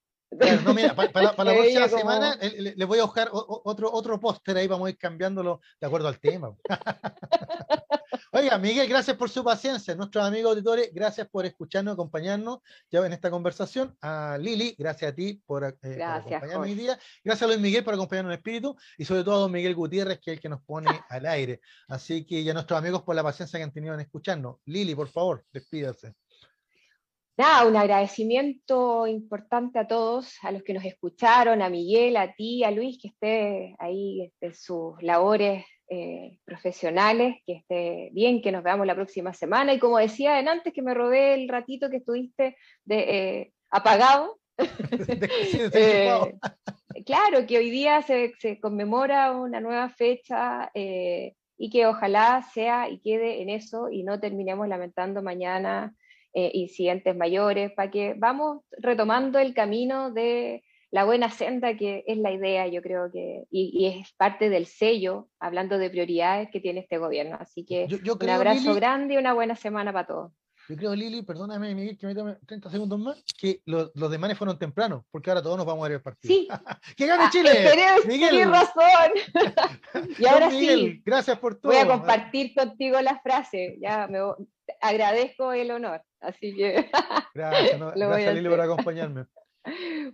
No, mira, para, la próxima semana les voy a buscar otro, otro póster ahí, vamos a ir cambiándolo de acuerdo al tema. Oiga, Miguel, gracias por su paciencia. Nuestros amigos auditores, gracias por escucharnos, acompañarnos ya en esta conversación. A Lili, gracias a ti por, eh, acompañarnos hoy día. Gracias a Luis Miguel por acompañarnos en espíritu y sobre todo a don Miguel Gutiérrez, que es el que nos pone al aire. Así que ya nuestros amigos por la paciencia que han tenido en escucharnos. Lili, por favor, despídase. Nada, un agradecimiento importante a todos, a los que nos escucharon, a Miguel, a ti, a Luis, que esté ahí en este, sus labores eh, profesionales, que esté bien, que nos veamos la próxima semana. Y como decía antes, que me robé el ratito que estuviste de, eh, apagado. Eh, claro, que hoy día se, conmemora una nueva fecha y que ojalá sea y quede en eso y no terminemos lamentando mañana incidentes mayores, para que vamos retomando el camino de la buena senda que es la idea, yo creo que, y, es parte del sello, hablando de prioridades que tiene este gobierno. Así que un abrazo grande y una buena semana para todos. Yo creo, Lili, perdóname, Miguel, que me tome 30 segundos más, que los, los demás fueron temprano, porque ahora todos nos vamos a ver el partido. Sí. ¡Que gane Ah, Chile! esperé, Miguel. tienes razón. y ahora Miguel, sí, gracias por todo. voy a compartir contigo la frase. Ya me agradezco el honor. Así que Gracias, no- Lo voy a gracias Lili por acompañarme.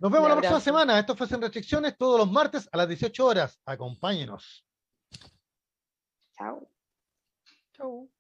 Nos vemos la próxima semana. Esto fue Sin Restricciones todos los martes a las 18 horas. Acompáñenos. Chao. Chau.